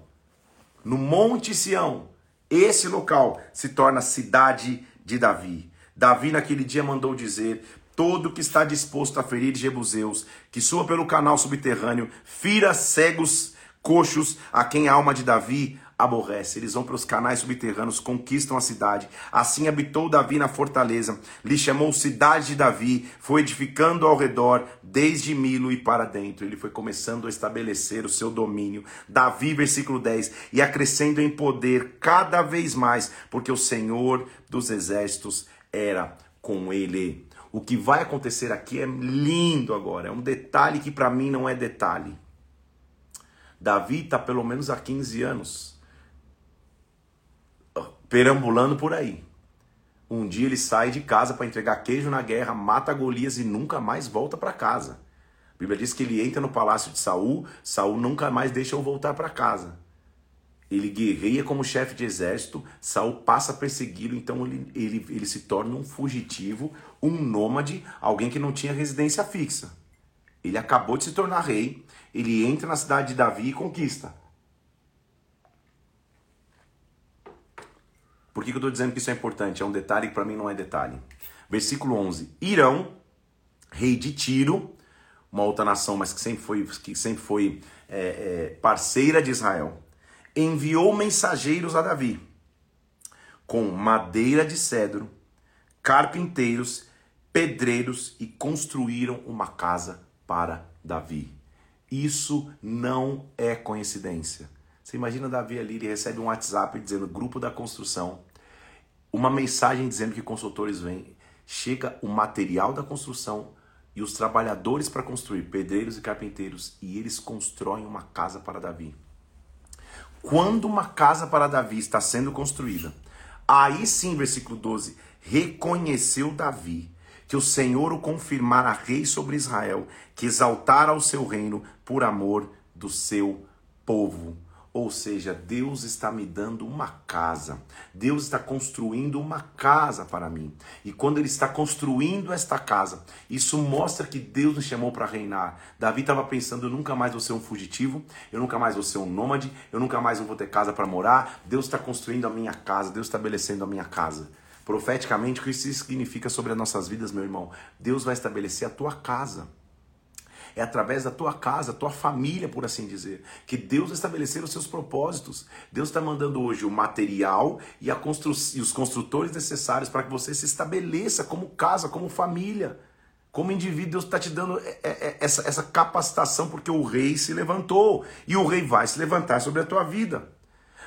No Monte Sião, esse local se torna cidade de Davi. Davi naquele dia mandou dizer: todo que está disposto a ferir Jebuseus, que sua pelo canal subterrâneo, fira cegos, coxos, a quem a alma de Davi aborrece. Eles vão para os canais subterrâneos, conquistam a cidade. Assim habitou Davi na fortaleza, lhe chamou cidade de Davi, foi edificando ao redor, desde Milo e para dentro. Ele foi começando a estabelecer o seu domínio. Davi, versículo 10, e acrescendo em poder cada vez mais, porque o Senhor dos exércitos era com ele. O que vai acontecer aqui é lindo agora, é um detalhe que para mim não é detalhe. Davi está pelo menos há 15 anos perambulando por aí. Um dia ele sai de casa para entregar queijo na guerra, mata Golias e nunca mais volta para casa. A Bíblia diz que ele entra no palácio de Saul, Saul nunca mais deixa o voltar para casa. Ele guerreia como chefe de exército, Saul passa a persegui-lo, então ele, ele, ele se torna um fugitivo, um nômade, alguém que não tinha residência fixa. Ele acabou de se tornar rei, ele entra na cidade de Davi e conquista. Por que, que eu estou dizendo que isso é importante? É um detalhe que para mim não é detalhe. Versículo 11: Irão, rei de Tiro, uma outra nação, mas que sempre foi, que sempre foi é, é, parceira de Israel, enviou mensageiros a Davi com madeira de cedro, carpinteiros, pedreiros e construíram uma casa para Davi. Isso não é coincidência. Você imagina Davi ali, ele recebe um WhatsApp dizendo grupo da construção, uma mensagem dizendo que consultores vêm, chega o material da construção, e os trabalhadores para construir, pedreiros e carpinteiros, e eles constroem uma casa para Davi. Quando uma casa para Davi está sendo construída, aí sim, versículo 12, reconheceu Davi que o Senhor o confirmara rei sobre Israel, que exaltara o seu reino por amor do seu povo. Ou seja, Deus está me dando uma casa. Deus está construindo uma casa para mim. E quando Ele está construindo esta casa, isso mostra que Deus nos chamou para reinar. Davi estava pensando: eu nunca mais vou ser um fugitivo, eu nunca mais vou ser um nômade, eu nunca mais vou ter casa para morar. Deus está construindo a minha casa, Deus estabelecendo a minha casa. Profeticamente, o que isso significa sobre as nossas vidas, meu irmão? Deus vai estabelecer a tua casa é através da tua casa, tua família, por assim dizer, que Deus estabelecer os seus propósitos. Deus está mandando hoje o material e, constru e os construtores necessários para que você se estabeleça como casa, como família. Como indivíduo, Deus está te dando é, é, é, essa, essa capacitação, porque o rei se levantou e o rei vai se levantar sobre a tua vida.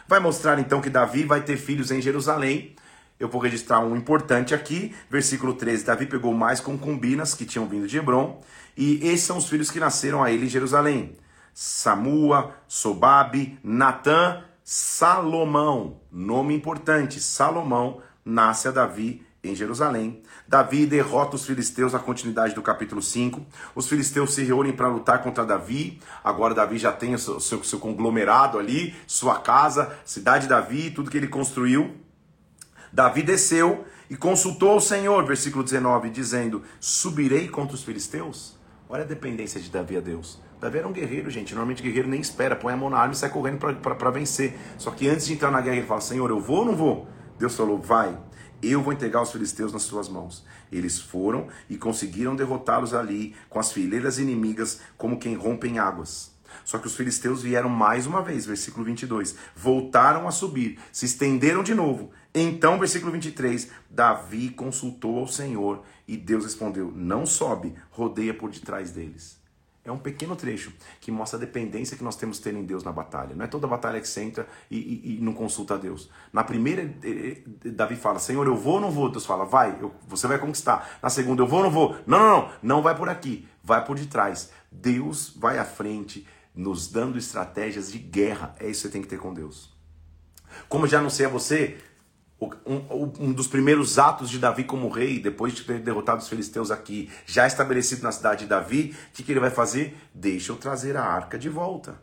Vai mostrar então que Davi vai ter filhos em Jerusalém. Eu vou registrar um importante aqui, versículo 13. Davi pegou mais concubinas que tinham vindo de Hebron e esses são os filhos que nasceram a ele em Jerusalém: Samua, Sobabe, Natã, Salomão. Nome importante: Salomão nasce a Davi em Jerusalém. Davi derrota os filisteus na continuidade do capítulo 5. Os filisteus se reúnem para lutar contra Davi. Agora Davi já tem o seu, seu, seu, conglomerado ali, sua casa, cidade de Davi, tudo que ele construiu. Davi desceu e consultou o Senhor, versículo 19, dizendo: Subirei contra os filisteus? Olha a dependência de Davi a Deus. Davi era um guerreiro, gente. Normalmente guerreiro nem espera, põe a mão na arma e sai correndo para vencer. Só que antes de entrar na guerra, ele fala: Senhor, eu vou ou não vou? Deus falou: Vai, eu vou entregar os filisteus nas suas mãos. Eles foram e conseguiram derrotá-los ali, com as fileiras inimigas, como quem rompe em águas. Só que os filisteus vieram mais uma vez, versículo 22. Voltaram a subir, se estenderam de novo. Então, versículo 23, Davi consultou ao Senhor e Deus respondeu: Não sobe, rodeia por detrás deles. É um pequeno trecho que mostra a dependência que nós temos que ter em Deus na batalha. Não é toda batalha que você entra e, e, e não consulta a Deus. Na primeira, eh, eh, Davi fala: Senhor, eu vou ou não vou? Deus fala: Vai, eu, você vai conquistar. Na segunda, eu vou ou não vou? Não, não, não, não vai por aqui, vai por detrás. Deus vai à frente nos dando estratégias de guerra. É isso que você tem que ter com Deus. Como já anunciei a você, um, um, dos primeiros atos de Davi como rei, depois de ter derrotado os filisteus aqui, já estabelecido na cidade de Davi, o que, que ele vai fazer? Deixa eu trazer a arca de volta.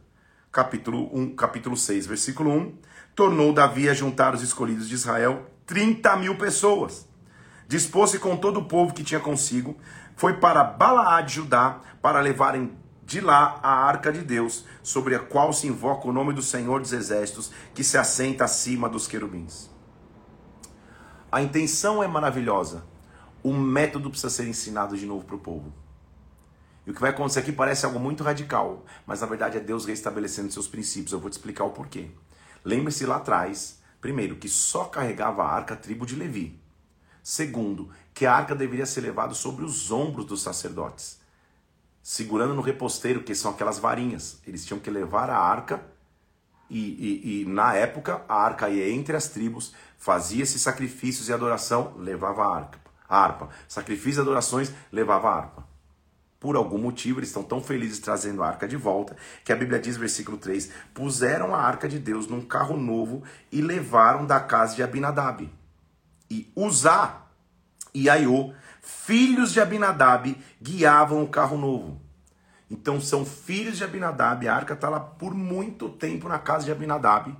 Capítulo, 1, capítulo 6, versículo 1. Tornou Davi a juntar os escolhidos de Israel, 30 mil pessoas. Dispôs-se com todo o povo que tinha consigo, foi para Balaad, Judá, para levarem de lá a arca de Deus, sobre a qual se invoca o nome do Senhor dos Exércitos, que se assenta acima dos querubins. A intenção é maravilhosa, o método precisa ser ensinado de novo para o povo. E o que vai acontecer aqui parece algo muito radical, mas na verdade é Deus restabelecendo seus princípios. Eu vou te explicar o porquê. Lembre-se lá atrás, primeiro, que só carregava a arca a tribo de Levi. Segundo, que a arca deveria ser levada sobre os ombros dos sacerdotes segurando no reposteiro, que são aquelas varinhas. Eles tinham que levar a arca e, e, e na época a arca ia entre as tribos, fazia-se sacrifícios e adoração, levava a harpa. Sacrifícios e adorações, levava a harpa. Por algum motivo, eles estão tão felizes trazendo a arca de volta, que a Bíblia diz, versículo 3: puseram a arca de Deus num carro novo e levaram da casa de Abinadab. E Uzá e Aiô filhos de Abinadab guiavam o carro novo. Então são filhos de Abinadab, a arca está lá por muito tempo na casa de Abinadab.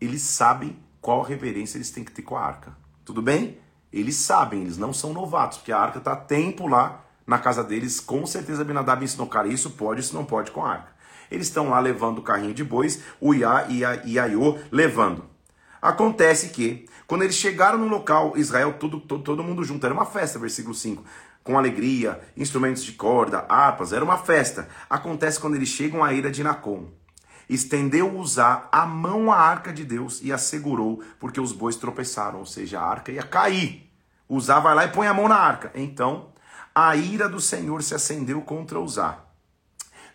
Eles sabem qual reverência eles têm que ter com a arca. Tudo bem? Eles sabem, eles não são novatos, porque a arca está tempo lá na casa deles. Com certeza Abinadab ensinou, cara, isso pode, isso não pode com a arca. Eles estão lá levando o carrinho de bois, o Iá e a Iaiô levando. Acontece que, quando eles chegaram no local, Israel, todo, todo, todo mundo junto, era uma festa, versículo 5, com alegria, instrumentos de corda, harpas, era uma festa. Acontece quando eles chegam à ira de Nacon. Estendeu Uzá a mão à arca de Deus e a segurou, porque os bois tropeçaram, ou seja, a arca ia cair. Uzá vai lá e põe a mão na arca. Então, a ira do Senhor se acendeu contra Uzá.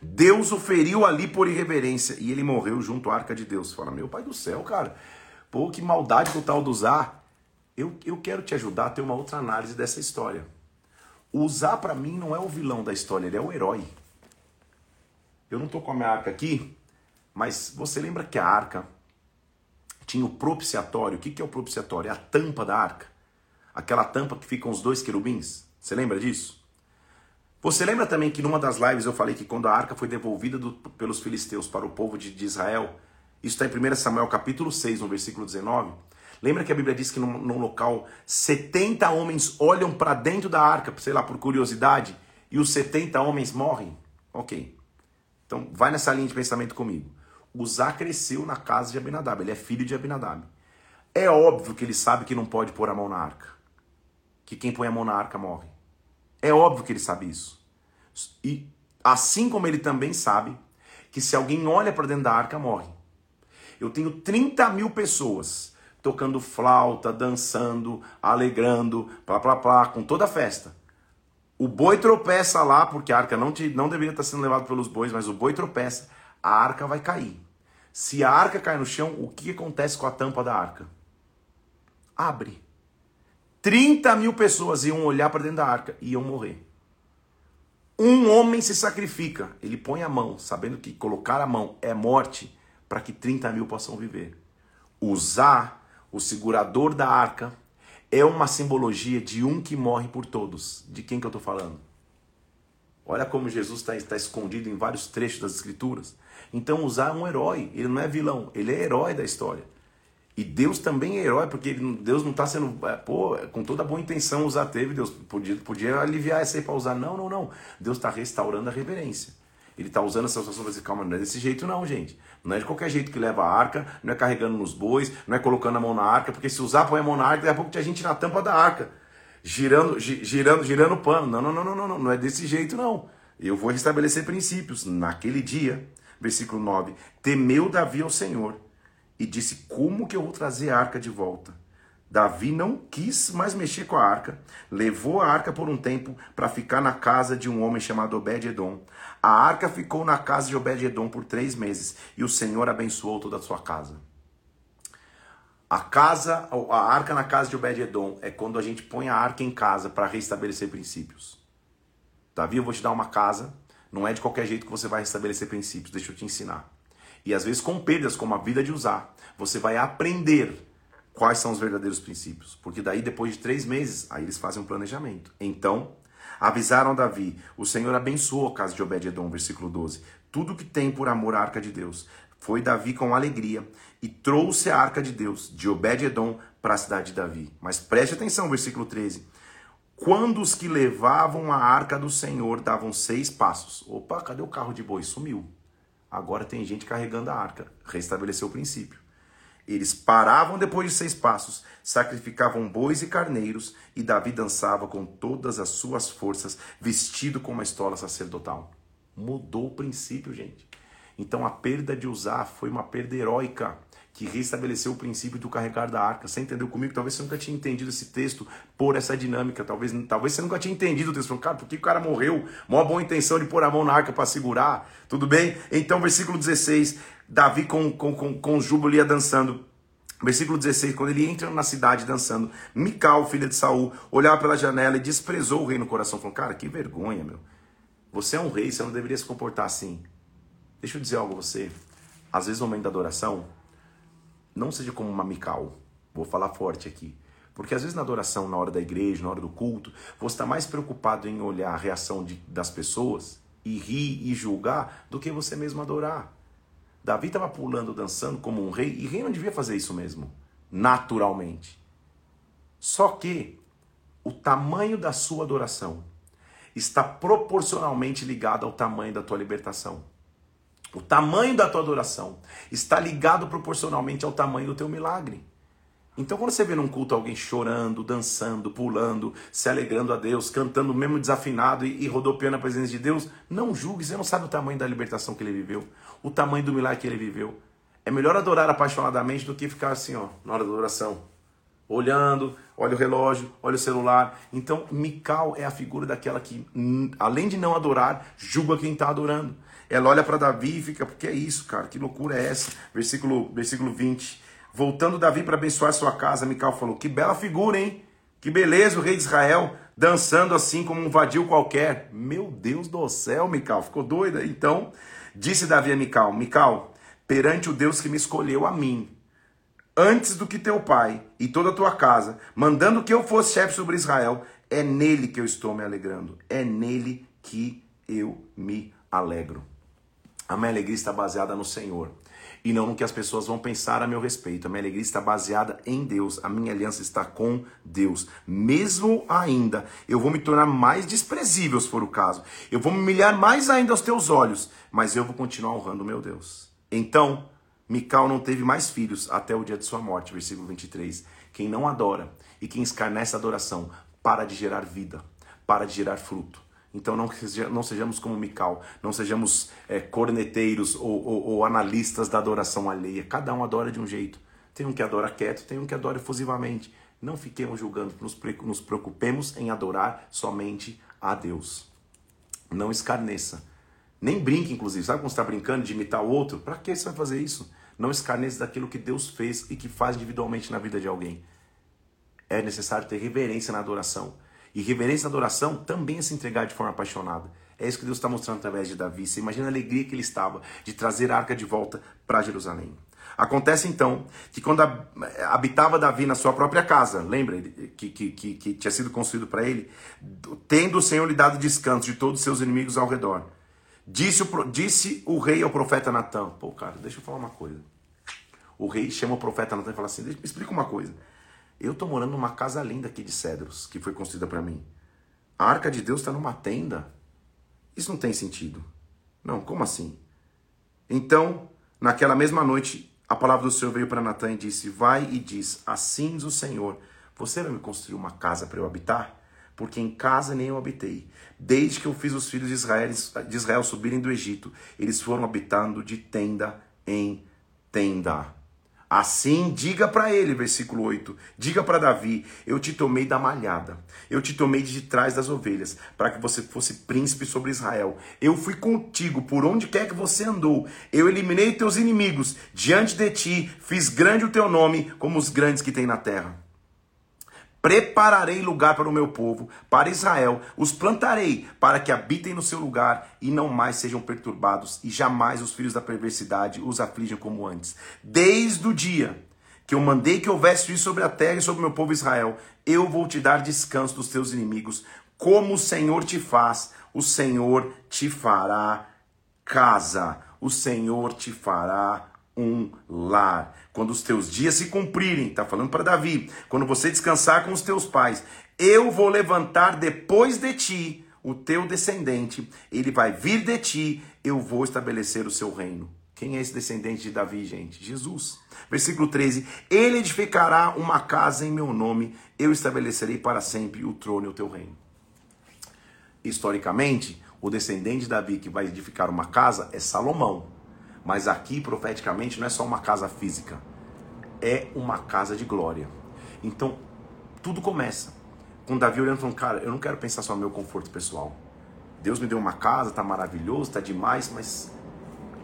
Deus o feriu ali por irreverência e ele morreu junto à arca de Deus. Fala, meu pai do céu, cara, Pô, que maldade do tal do Zar. Eu, eu quero te ajudar a ter uma outra análise dessa história. Usar para mim não é o vilão da história, ele é o herói. Eu não tô com a minha arca aqui, mas você lembra que a arca tinha o propiciatório? O que, é o propiciatório? É a tampa da arca. Aquela tampa que ficam os dois querubins. Você lembra disso? Você lembra também que numa das lives eu falei que quando a arca foi devolvida do, pelos filisteus para o povo de, de Israel, isso está em 1 Samuel capítulo 6, no versículo 19. Lembra que a Bíblia diz que num, num local 70 homens olham para dentro da arca, sei lá, por curiosidade, e os 70 homens morrem? Ok. Então vai nessa linha de pensamento comigo. Uzá cresceu na casa de Abinadab, ele é filho de Abinadab. É óbvio que ele sabe que não pode pôr a mão na arca. Que quem põe a mão na arca morre. É óbvio que ele sabe isso. E assim como ele também sabe que se alguém olha para dentro da arca, morre. Eu tenho 30 mil pessoas tocando flauta, dançando, alegrando, plá, plá, plá, com toda a festa. O boi tropeça lá, porque a arca não, te, não deveria estar sendo levada pelos bois, mas o boi tropeça, a arca vai cair. Se a arca cai no chão, o que acontece com a tampa da arca? Abre. 30 mil pessoas iam olhar para dentro da arca e iam morrer. Um homem se sacrifica, ele põe a mão, sabendo que colocar a mão é morte, para que 30 mil possam viver. Usar o segurador da arca é uma simbologia de um que morre por todos. De quem que eu estou falando? Olha como Jesus está tá escondido em vários trechos das Escrituras. Então, usar é um herói, ele não é vilão, ele é herói da história. E Deus também é herói, porque Deus não está sendo, é, pô, com toda boa intenção usar teve, Deus podia, podia aliviar essa aí para usar. Não, não, não. Deus está restaurando a reverência. Ele está usando essa situação para dizer, calma, não é desse jeito não, gente. Não é de qualquer jeito que leva a arca, não é carregando nos bois, não é colocando a mão na arca, porque se usar, põe a mão na arca, daqui a pouco tinha gente na tampa da arca, girando, girando, girando o pano. Não, não, não, não, não, não, não é desse jeito não. Eu vou restabelecer princípios. Naquele dia, versículo 9, temeu Davi ao Senhor e disse: Como que eu vou trazer a arca de volta? Davi não quis mais mexer com a arca, levou a arca por um tempo para ficar na casa de um homem chamado Obed-Edom. A arca ficou na casa de Obed-Edom por três meses e o Senhor abençoou toda a sua casa. A casa, a arca na casa de Obed-Edom é quando a gente põe a arca em casa para restabelecer princípios. Davi, eu vou te dar uma casa, não é de qualquer jeito que você vai restabelecer princípios, deixa eu te ensinar. E às vezes com perdas, como a vida de usar, você vai aprender quais são os verdadeiros princípios. Porque daí, depois de três meses, aí eles fazem um planejamento. Então, avisaram Davi, o Senhor abençoou a casa de Obed-Edom, versículo 12. Tudo que tem por amor à arca de Deus. Foi Davi com alegria e trouxe a arca de Deus, de Obed-Edom, para a cidade de Davi. Mas preste atenção, versículo 13. Quando os que levavam a arca do Senhor davam seis passos. Opa, cadê o carro de boi? Sumiu. Agora tem gente carregando a arca. Restabeleceu o princípio. Eles paravam depois de seis passos, sacrificavam bois e carneiros, e Davi dançava com todas as suas forças, vestido com uma estola sacerdotal. Mudou o princípio, gente. Então a perda de usar foi uma perda heróica que restabeleceu o princípio do carregar da arca. Você entendeu comigo? Talvez você nunca tinha entendido esse texto por essa dinâmica. Talvez, talvez você nunca tinha entendido o texto. Falando, cara, por que o cara morreu? Uma boa intenção de pôr a mão na arca para segurar. Tudo bem? Então, versículo 16, Davi com, com, com, com júbilo ia dançando. Versículo 16, quando ele entra na cidade dançando, Mical, filha de Saul, olhava pela janela e desprezou o rei no coração. Falou, cara, que vergonha, meu. Você é um rei, você não deveria se comportar assim. Deixa eu dizer algo a você. Às vezes, no momento da adoração, não seja como uma Mical. Vou falar forte aqui. Porque às vezes na adoração, na hora da igreja, na hora do culto, você está mais preocupado em olhar a reação de, das pessoas e rir e julgar do que você mesmo adorar. Davi estava pulando, dançando como um rei, e rei não devia fazer isso mesmo, naturalmente. Só que o tamanho da sua adoração está proporcionalmente ligado ao tamanho da tua libertação. O tamanho da tua adoração está ligado proporcionalmente ao tamanho do teu milagre. Então, quando você vê num culto alguém chorando, dançando, pulando, se alegrando a Deus, cantando mesmo desafinado e, e rodopiando a presença de Deus, não julgue, você não sabe o tamanho da libertação que ele viveu, o tamanho do milagre que ele viveu. É melhor adorar apaixonadamente do que ficar assim, ó, na hora da adoração, olhando, olha o relógio, olha o celular. Então, Mical é a figura daquela que, além de não adorar, julga quem está adorando. Ela olha para Davi e fica, porque é isso, cara, que loucura é essa? Versículo, versículo 20. Voltando Davi para abençoar sua casa, Mical falou: Que bela figura, hein? Que beleza, o rei de Israel. dançando assim como um vadio qualquer. Meu Deus do céu, Mical, ficou doida? Então, disse Davi a Mical: Mical, perante o Deus que me escolheu a mim, antes do que teu pai e toda a tua casa, mandando que eu fosse chefe sobre Israel, é nele que eu estou me alegrando, é nele que eu me alegro. A minha alegria está baseada no Senhor e não no que as pessoas vão pensar a meu respeito. A minha alegria está baseada em Deus, a minha aliança está com Deus. Mesmo ainda, eu vou me tornar mais desprezível se for o caso. Eu vou me humilhar mais ainda aos teus olhos, mas eu vou continuar honrando meu Deus. Então, Mical não teve mais filhos até o dia de sua morte, versículo 23. Quem não adora e quem escarnece a adoração para de gerar vida, para de gerar fruto. Então não, não sejamos como Mical, não sejamos é, corneteiros ou, ou, ou, analistas da adoração alheia. Cada um adora de um jeito. Tem um que adora quieto, tem um que adora efusivamente. Não fiquemos julgando, nos, nos preocupemos em adorar somente a Deus. Não escarneça. Nem brinque, inclusive. Sabe quando você está brincando de imitar o outro? Para que você vai fazer isso? Não escarneça daquilo que Deus fez e que faz individualmente na vida de alguém. É necessário ter reverência na adoração. E reverência na adoração também é se entregar de forma apaixonada. É isso que Deus está mostrando através de Davi. Você imagina a alegria que ele estava de trazer a arca de volta para Jerusalém. Acontece então que quando habitava Davi na sua própria casa, lembra que, que, que, que tinha sido construído para ele, tendo o Senhor lhe dado descanso de todos os seus inimigos ao redor, disse o, disse o rei ao profeta Natan: Pô, cara, deixa eu falar uma coisa. O rei chama o profeta Natan e fala assim: Me explica uma coisa. Eu tô morando numa casa linda aqui de cedros, que foi construída para mim. A arca de Deus está numa tenda. Isso não tem sentido. Não, como assim? Então, naquela mesma noite, a palavra do Senhor veio para Natan e disse: Vai e diz: Assim diz o Senhor: Você vai me construir uma casa para eu habitar? Porque em casa nem eu habitei. Desde que eu fiz os filhos de Israel, de Israel subirem do Egito, eles foram habitando de tenda em tenda. Assim, diga para ele, versículo 8: diga para Davi: Eu te tomei da malhada, eu te tomei de trás das ovelhas, para que você fosse príncipe sobre Israel. Eu fui contigo por onde quer que você andou. Eu eliminei teus inimigos diante de ti, fiz grande o teu nome, como os grandes que tem na terra. Prepararei lugar para o meu povo, para Israel, os plantarei para que habitem no seu lugar e não mais sejam perturbados, e jamais os filhos da perversidade os afligem como antes. Desde o dia que eu mandei que houvesse juízo sobre a terra e sobre o meu povo Israel, eu vou te dar descanso dos teus inimigos, como o Senhor te faz, o Senhor te fará casa, o Senhor te fará um lar. Quando os teus dias se cumprirem, está falando para Davi, quando você descansar com os teus pais, eu vou levantar depois de ti o teu descendente, ele vai vir de ti, eu vou estabelecer o seu reino. Quem é esse descendente de Davi, gente? Jesus. Versículo 13: Ele edificará uma casa em meu nome, eu estabelecerei para sempre o trono e o teu reino. Historicamente, o descendente de Davi que vai edificar uma casa é Salomão. Mas aqui, profeticamente, não é só uma casa física, é uma casa de glória. Então, tudo começa com Davi olhando e falando: Cara, eu não quero pensar só no meu conforto pessoal. Deus me deu uma casa, tá maravilhoso, tá demais, mas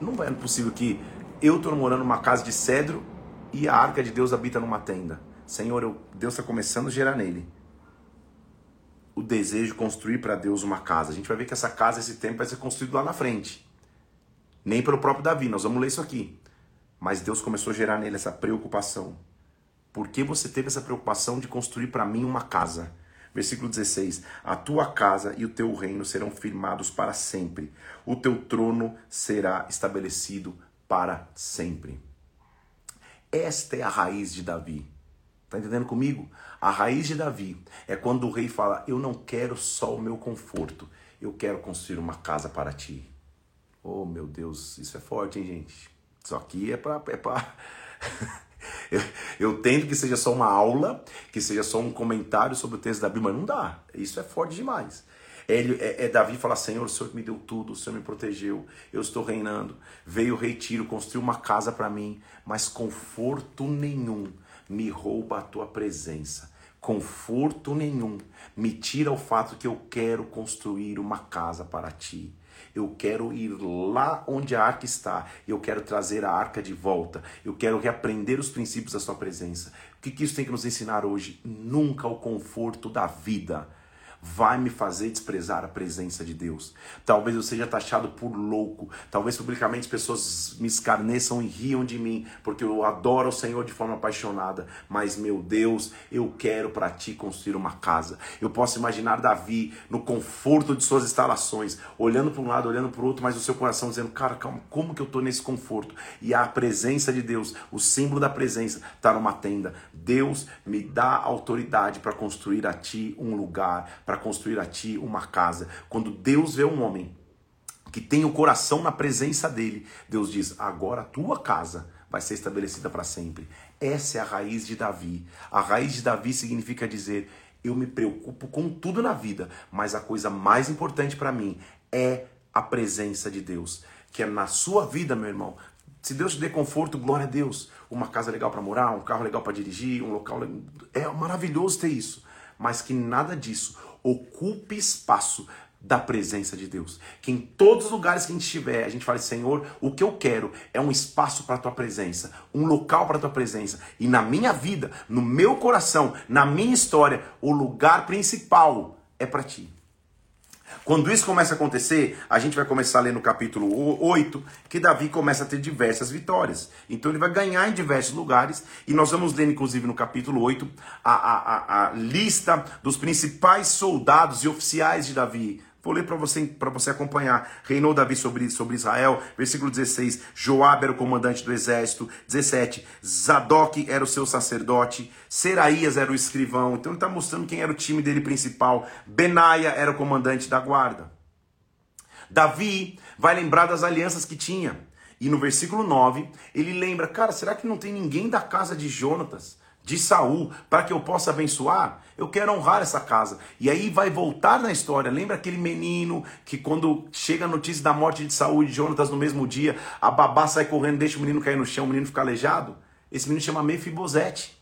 não é possível que eu estou morando numa casa de cedro e a arca de Deus habita numa tenda. Senhor, eu, Deus está começando a gerar nele o desejo de construir para Deus uma casa. A gente vai ver que essa casa, esse templo, vai ser construído lá na frente nem pelo próprio Davi, nós vamos ler isso aqui. Mas Deus começou a gerar nele essa preocupação. Por que você teve essa preocupação de construir para mim uma casa? Versículo 16: A tua casa e o teu reino serão firmados para sempre, o teu trono será estabelecido para sempre. Esta é a raiz de Davi. Está entendendo comigo? A raiz de Davi é quando o rei fala: Eu não quero só o meu conforto, eu quero construir uma casa para ti. Oh, meu Deus, isso é forte, hein, gente? Isso aqui é para. É pra... eu, eu tento que seja só uma aula, que seja só um comentário sobre o texto da Bíblia, mas não dá. Isso é forte demais. Ele, é, é Davi fala: Senhor, o Senhor me deu tudo, o Senhor me protegeu, eu estou reinando. Veio o rei Tiro, construiu uma casa para mim, mas conforto nenhum me rouba a tua presença. Conforto nenhum me tira o fato que eu quero construir uma casa para ti. Eu quero ir lá onde a arca está. Eu quero trazer a arca de volta. Eu quero reaprender os princípios da sua presença. O que, que isso tem que nos ensinar hoje? Nunca o conforto da vida vai me fazer desprezar a presença de Deus. Talvez eu seja taxado por louco, talvez publicamente as pessoas me escarneçam e riam de mim, porque eu adoro o Senhor de forma apaixonada, mas meu Deus, eu quero para ti construir uma casa. Eu posso imaginar Davi no conforto de suas instalações, olhando para um lado, olhando para o outro, mas o seu coração dizendo: Cara, calma, como que eu estou nesse conforto? E a presença de Deus, o símbolo da presença, está numa tenda. Deus me dá autoridade para construir a ti um lugar, para construir a ti uma casa. Quando Deus vê um homem que tem o coração na presença dele, Deus diz: agora a tua casa vai ser estabelecida para sempre. Essa é a raiz de Davi. A raiz de Davi significa dizer: eu me preocupo com tudo na vida, mas a coisa mais importante para mim é a presença de Deus. Que é na sua vida, meu irmão. Se Deus te dê conforto, glória a Deus. Uma casa legal para morar, um carro legal para dirigir, um local. É maravilhoso ter isso. Mas que nada disso ocupe espaço da presença de Deus. Que em todos os lugares que a gente estiver, a gente fale, Senhor, o que eu quero é um espaço para a tua presença, um local para a tua presença. E na minha vida, no meu coração, na minha história, o lugar principal é para ti. Quando isso começa a acontecer, a gente vai começar a ler no capítulo 8 que Davi começa a ter diversas vitórias. Então ele vai ganhar em diversos lugares. E nós vamos ler, inclusive, no capítulo 8, a, a, a, a lista dos principais soldados e oficiais de Davi. Vou ler para você, você acompanhar. Reinou Davi sobre, sobre Israel, versículo 16. Joabe era o comandante do exército. 17. Zadok era o seu sacerdote. Seraías era o escrivão. Então ele está mostrando quem era o time dele principal. Benaia era o comandante da guarda. Davi vai lembrar das alianças que tinha. E no versículo 9, ele lembra: Cara, será que não tem ninguém da casa de Jonatas? De Saul para que eu possa abençoar, eu quero honrar essa casa. E aí vai voltar na história. Lembra aquele menino que quando chega a notícia da morte de Saul e de Jonatas no mesmo dia, a babá sai correndo, deixa o menino cair no chão, o menino fica aleijado? Esse menino chama Mefibosete.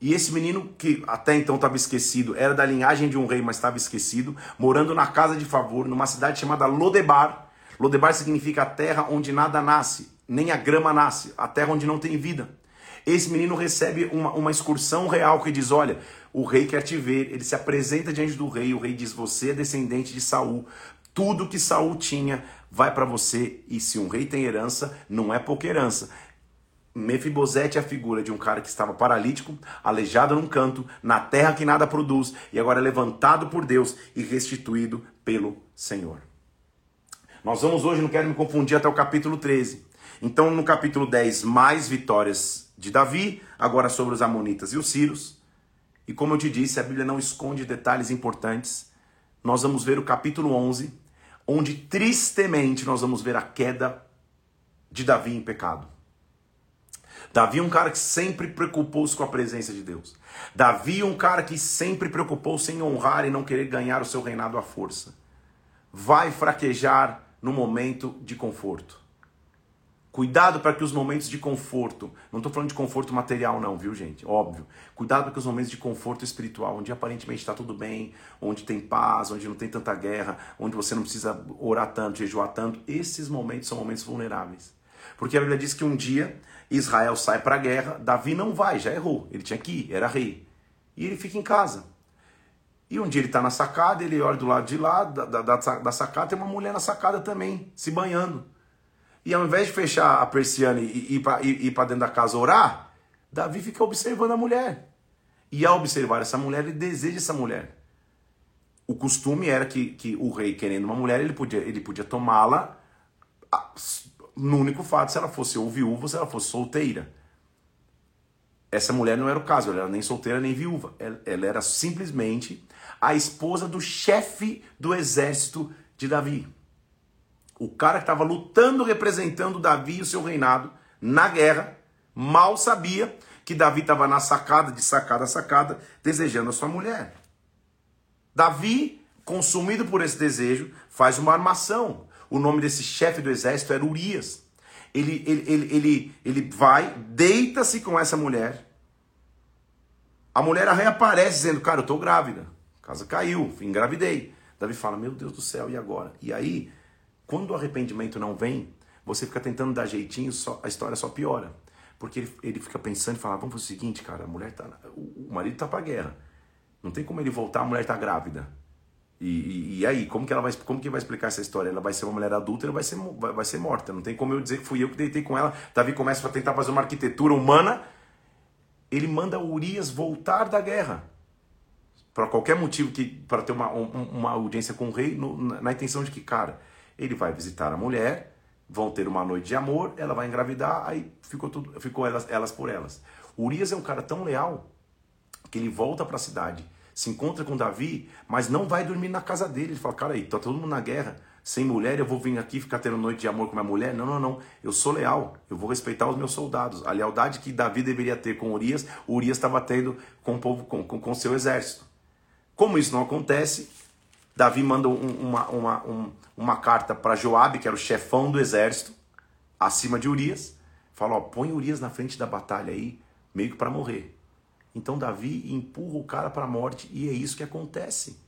E esse menino, que até então estava esquecido, era da linhagem de um rei, mas estava esquecido, morando na casa de favor, numa cidade chamada Lodebar. Lodebar significa a terra onde nada nasce, nem a grama nasce, a terra onde não tem vida. Esse menino recebe uma, uma excursão real que diz: Olha, o rei quer te ver. Ele se apresenta diante do rei. O rei diz: Você é descendente de Saul. Tudo que Saul tinha vai para você. E se um rei tem herança, não é pouca herança. Mefibosete é a figura de um cara que estava paralítico, aleijado num canto, na terra que nada produz, e agora é levantado por Deus e restituído pelo Senhor. Nós vamos hoje, não quero me confundir, até o capítulo 13. Então, no capítulo 10, mais vitórias de Davi, agora sobre os Amonitas e os Círios. E como eu te disse, a Bíblia não esconde detalhes importantes. Nós vamos ver o capítulo 11, onde tristemente nós vamos ver a queda de Davi em pecado. Davi é um cara que sempre preocupou-se com a presença de Deus. Davi é um cara que sempre preocupou-se em honrar e não querer ganhar o seu reinado à força. Vai fraquejar no momento de conforto. Cuidado para que os momentos de conforto, não estou falando de conforto material, não, viu, gente? Óbvio. Cuidado para que os momentos de conforto espiritual, onde aparentemente está tudo bem, onde tem paz, onde não tem tanta guerra, onde você não precisa orar tanto, jejuar tanto, esses momentos são momentos vulneráveis. Porque a Bíblia diz que um dia Israel sai para a guerra, Davi não vai, já errou, ele tinha que ir, era rei. E ele fica em casa. E um dia ele está na sacada, ele olha do lado de lá, da, da, da sacada, tem uma mulher na sacada também, se banhando. E ao invés de fechar a persiana e ir para dentro da casa orar, Davi fica observando a mulher. E ao observar essa mulher, ele deseja essa mulher. O costume era que, que o rei, querendo uma mulher, ele podia, ele podia tomá-la no único fato se ela fosse ou viúva ou se ela fosse solteira. Essa mulher não era o caso, ela era nem solteira nem viúva. Ela, ela era simplesmente a esposa do chefe do exército de Davi. O cara que estava lutando representando Davi e o seu reinado na guerra, mal sabia que Davi estava na sacada, de sacada a sacada, desejando a sua mulher. Davi, consumido por esse desejo, faz uma armação. O nome desse chefe do exército era Urias. Ele, ele, ele, ele, ele vai, deita-se com essa mulher. A mulher reaparece dizendo: Cara, eu estou grávida. A casa caiu, engravidei. Davi fala: Meu Deus do céu, e agora? E aí quando o arrependimento não vem, você fica tentando dar jeitinho, só, a história só piora. Porque ele, ele fica pensando e fala: vamos fazer o seguinte, cara, a mulher tá. O, o marido tá pra guerra. Não tem como ele voltar, a mulher tá grávida. E, e, e, aí, como que ela vai, como que vai explicar essa história? Ela vai ser uma mulher adulta, ela vai ser, vai, vai ser morta. Não tem como eu dizer que fui eu que deitei com ela. Davi começa a tentar fazer uma arquitetura humana. Ele manda Urias voltar da guerra. Para qualquer motivo, que para ter uma, uma audiência com o rei, no, na, na intenção de que, cara, ele vai visitar a mulher, vão ter uma noite de amor, ela vai engravidar, aí ficou, tudo, ficou elas, elas por elas. Urias é um cara tão leal que ele volta para a cidade se encontra com Davi, mas não vai dormir na casa dele. Ele fala, cara, aí, tá todo mundo na guerra, sem mulher, eu vou vir aqui ficar tendo noite de amor com minha mulher? Não, não, não. Eu sou leal, eu vou respeitar os meus soldados. A lealdade que Davi deveria ter com Urias, Urias estava tendo com o povo, com, com, com seu exército. Como isso não acontece, Davi manda um, uma, uma, um, uma carta para Joabe, que era o chefão do exército, acima de Urias. Fala, ó, põe Urias na frente da batalha aí, meio que para morrer. Então Davi empurra o cara para a morte e é isso que acontece.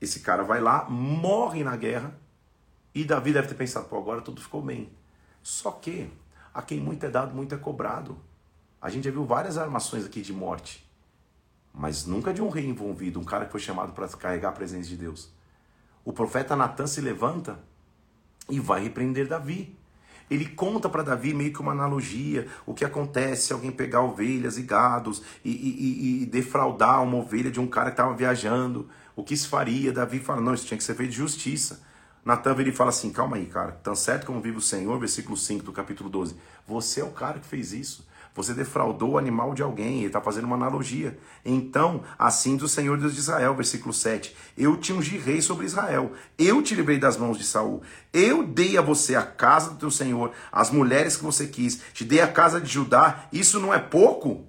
Esse cara vai lá, morre na guerra e Davi deve ter pensado: pô, agora tudo ficou bem. Só que a quem muito é dado, muito é cobrado. A gente já viu várias armações aqui de morte, mas nunca de um rei envolvido, um cara que foi chamado para carregar a presença de Deus. O profeta Natan se levanta e vai repreender Davi. Ele conta para Davi meio que uma analogia, o que acontece se alguém pegar ovelhas e gados e, e, e, defraudar uma ovelha de um cara que estava viajando, o que se faria? Davi fala, não, isso tinha que ser feito de justiça. Natan ele fala assim, calma aí, cara, tão certo como vive o Senhor, versículo 5 do capítulo 12, você é o cara que fez isso. Você defraudou o animal de alguém, ele está fazendo uma analogia. Então, assim diz o Senhor Deus de Israel, versículo 7. Eu te ungi rei sobre Israel, eu te livrei das mãos de Saul, eu dei a você a casa do teu Senhor, as mulheres que você quis, te dei a casa de Judá, isso não é pouco?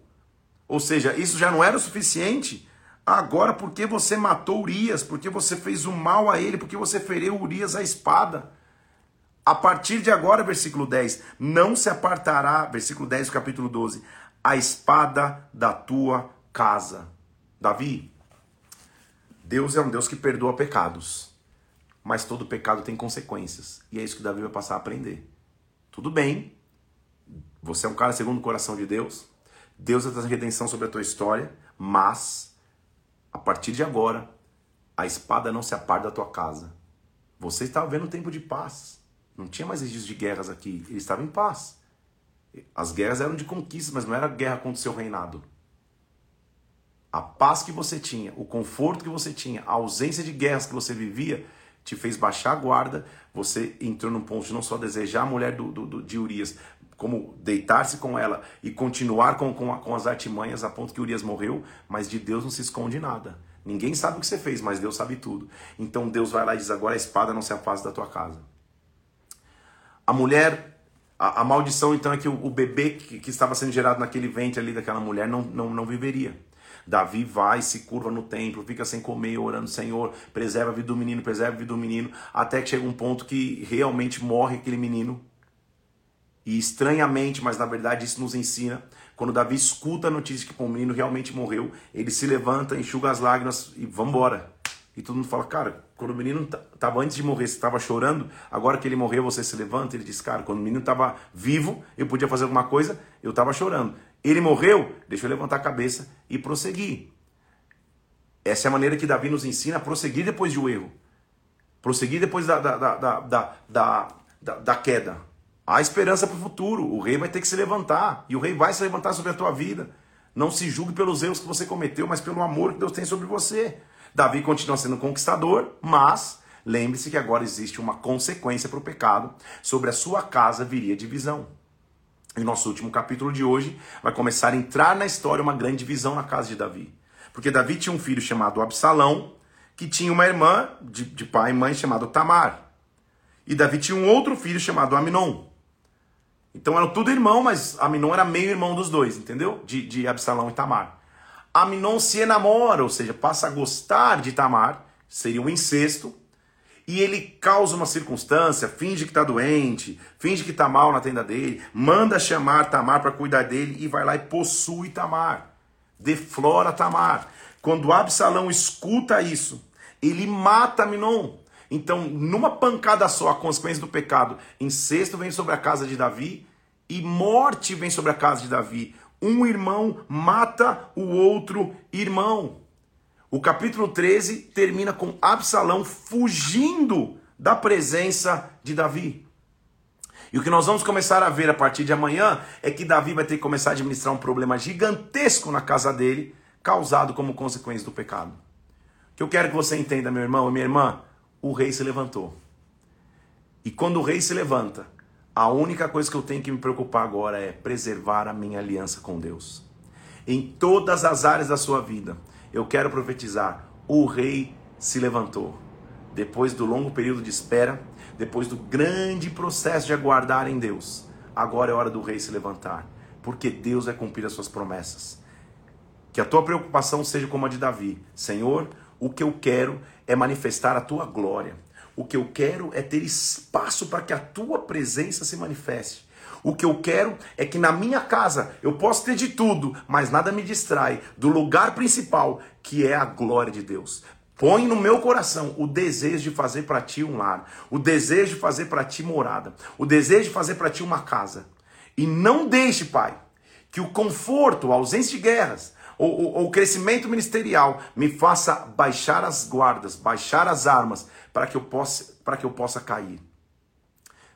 Ou seja, isso já não era o suficiente? Agora, porque você matou Urias, porque você fez o mal a ele, porque você feriu Urias a espada. A partir de agora, versículo 10, não se apartará, versículo 10 do capítulo 12, a espada da tua casa. Davi, Deus é um Deus que perdoa pecados, mas todo pecado tem consequências. E é isso que Davi vai passar a aprender. Tudo bem, você é um cara segundo o coração de Deus, Deus é a redenção sobre a tua história, mas a partir de agora, a espada não se aparta da tua casa. Você está vendo um tempo de paz. Não tinha mais registro de guerras aqui. Eles estavam em paz. As guerras eram de conquista, mas não era guerra contra o seu reinado. A paz que você tinha, o conforto que você tinha, a ausência de guerras que você vivia, te fez baixar a guarda. Você entrou num ponto de não só desejar a mulher do, do, do de Urias, como deitar-se com ela e continuar com, com, com as artimanhas a ponto que Urias morreu, mas de Deus não se esconde nada. Ninguém sabe o que você fez, mas Deus sabe tudo. Então Deus vai lá e diz: agora a espada não se afaste da tua casa. A mulher, a, a maldição então é que o, o bebê que, que, estava sendo gerado naquele ventre ali daquela mulher não, não, não viveria. Davi vai, se curva no templo, fica sem comer, orando, Senhor, preserva a vida do menino, preserva a vida do menino, até que chega um ponto que realmente morre aquele menino. E estranhamente, mas na verdade isso nos ensina, quando Davi escuta a notícia que o menino realmente morreu, ele se levanta, enxuga as lágrimas e vambora. E todo mundo fala, cara, quando o menino estava antes de morrer, você estava chorando, agora que ele morreu, você se levanta. Ele diz, cara, quando o menino estava vivo, eu podia fazer alguma coisa, eu estava chorando. Ele morreu, deixa eu levantar a cabeça e prosseguir. Essa é a maneira que Davi nos ensina a prosseguir depois de um erro. Prosseguir depois da, da, da, da, da, da, da queda. Há esperança para o futuro. O rei vai ter que se levantar. E o rei vai se levantar sobre a tua vida. Não se julgue pelos erros que você cometeu, mas pelo amor que Deus tem sobre você. Davi continua sendo conquistador, mas lembre-se que agora existe uma consequência para o pecado. Sobre a sua casa viria divisão. E nosso último capítulo de hoje vai começar a entrar na história uma grande divisão na casa de Davi. Porque Davi tinha um filho chamado Absalão, que tinha uma irmã de, de pai e mãe chamada Tamar. E Davi tinha um outro filho chamado Aminon. Então eram tudo irmão, mas Aminon era meio irmão dos dois, entendeu? De, de Absalão e Tamar. Aminon se enamora, ou seja, passa a gostar de Tamar, seria um incesto, e ele causa uma circunstância, finge que está doente, finge que está mal na tenda dele, manda chamar Tamar para cuidar dele e vai lá e possui Tamar, deflora Tamar. Quando Absalão escuta isso, ele mata Aminon. Então, numa pancada só, a consequência do pecado, incesto vem sobre a casa de Davi e morte vem sobre a casa de Davi. Um irmão mata o outro irmão. O capítulo 13 termina com Absalão fugindo da presença de Davi. E o que nós vamos começar a ver a partir de amanhã é que Davi vai ter que começar a administrar um problema gigantesco na casa dele, causado como consequência do pecado. O que eu quero que você entenda, meu irmão e minha irmã, o rei se levantou. E quando o rei se levanta, a única coisa que eu tenho que me preocupar agora é preservar a minha aliança com Deus. Em todas as áreas da sua vida, eu quero profetizar: o rei se levantou. Depois do longo período de espera, depois do grande processo de aguardar em Deus, agora é hora do rei se levantar, porque Deus vai cumprir as suas promessas. Que a tua preocupação seja como a de Davi: Senhor, o que eu quero é manifestar a tua glória. O que eu quero é ter espaço para que a tua presença se manifeste. O que eu quero é que na minha casa eu possa ter de tudo, mas nada me distrai do lugar principal, que é a glória de Deus. Põe no meu coração o desejo de fazer para ti um lar, o desejo de fazer para ti morada, o desejo de fazer para ti uma casa. E não deixe, Pai, que o conforto, a ausência de guerras, ou, o crescimento ministerial me faça baixar as guardas, baixar as armas, para que eu possa, para que eu possa cair.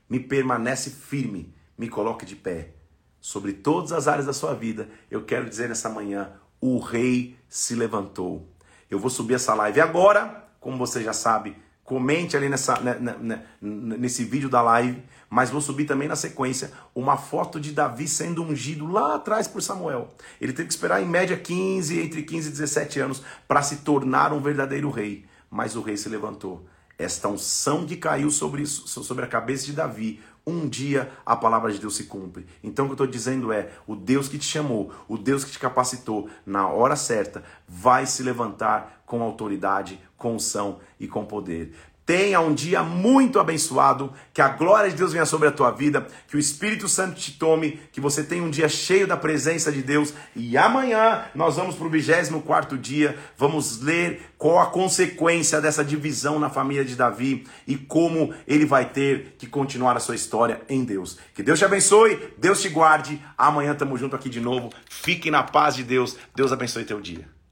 Me permanece firme, me coloque de pé. Sobre todas as áreas da sua vida, eu quero dizer nessa manhã: o rei se levantou. Eu vou subir essa live agora, como você já sabe, comente ali nessa, né, né, né, nesse vídeo da live, mas vou subir também na sequência uma foto de Davi sendo ungido lá atrás por Samuel. Ele teve que esperar em média 15, entre 15 e 17 anos para se tornar um verdadeiro rei, mas o rei se levantou. Esta unção que caiu sobre, sobre a cabeça de Davi um dia a palavra de Deus se cumpre. Então o que eu estou dizendo é: o Deus que te chamou, o Deus que te capacitou, na hora certa, vai se levantar com autoridade, com unção e com poder. Tenha um dia muito abençoado, que a glória de Deus venha sobre a tua vida, que o Espírito Santo te tome, que você tenha um dia cheio da presença de Deus. E amanhã nós vamos para o 24 dia, vamos ler qual a consequência dessa divisão na família de Davi e como ele vai ter que continuar a sua história em Deus. Que Deus te abençoe, Deus te guarde. Amanhã estamos junto aqui de novo. Fique na paz de Deus. Deus abençoe teu dia.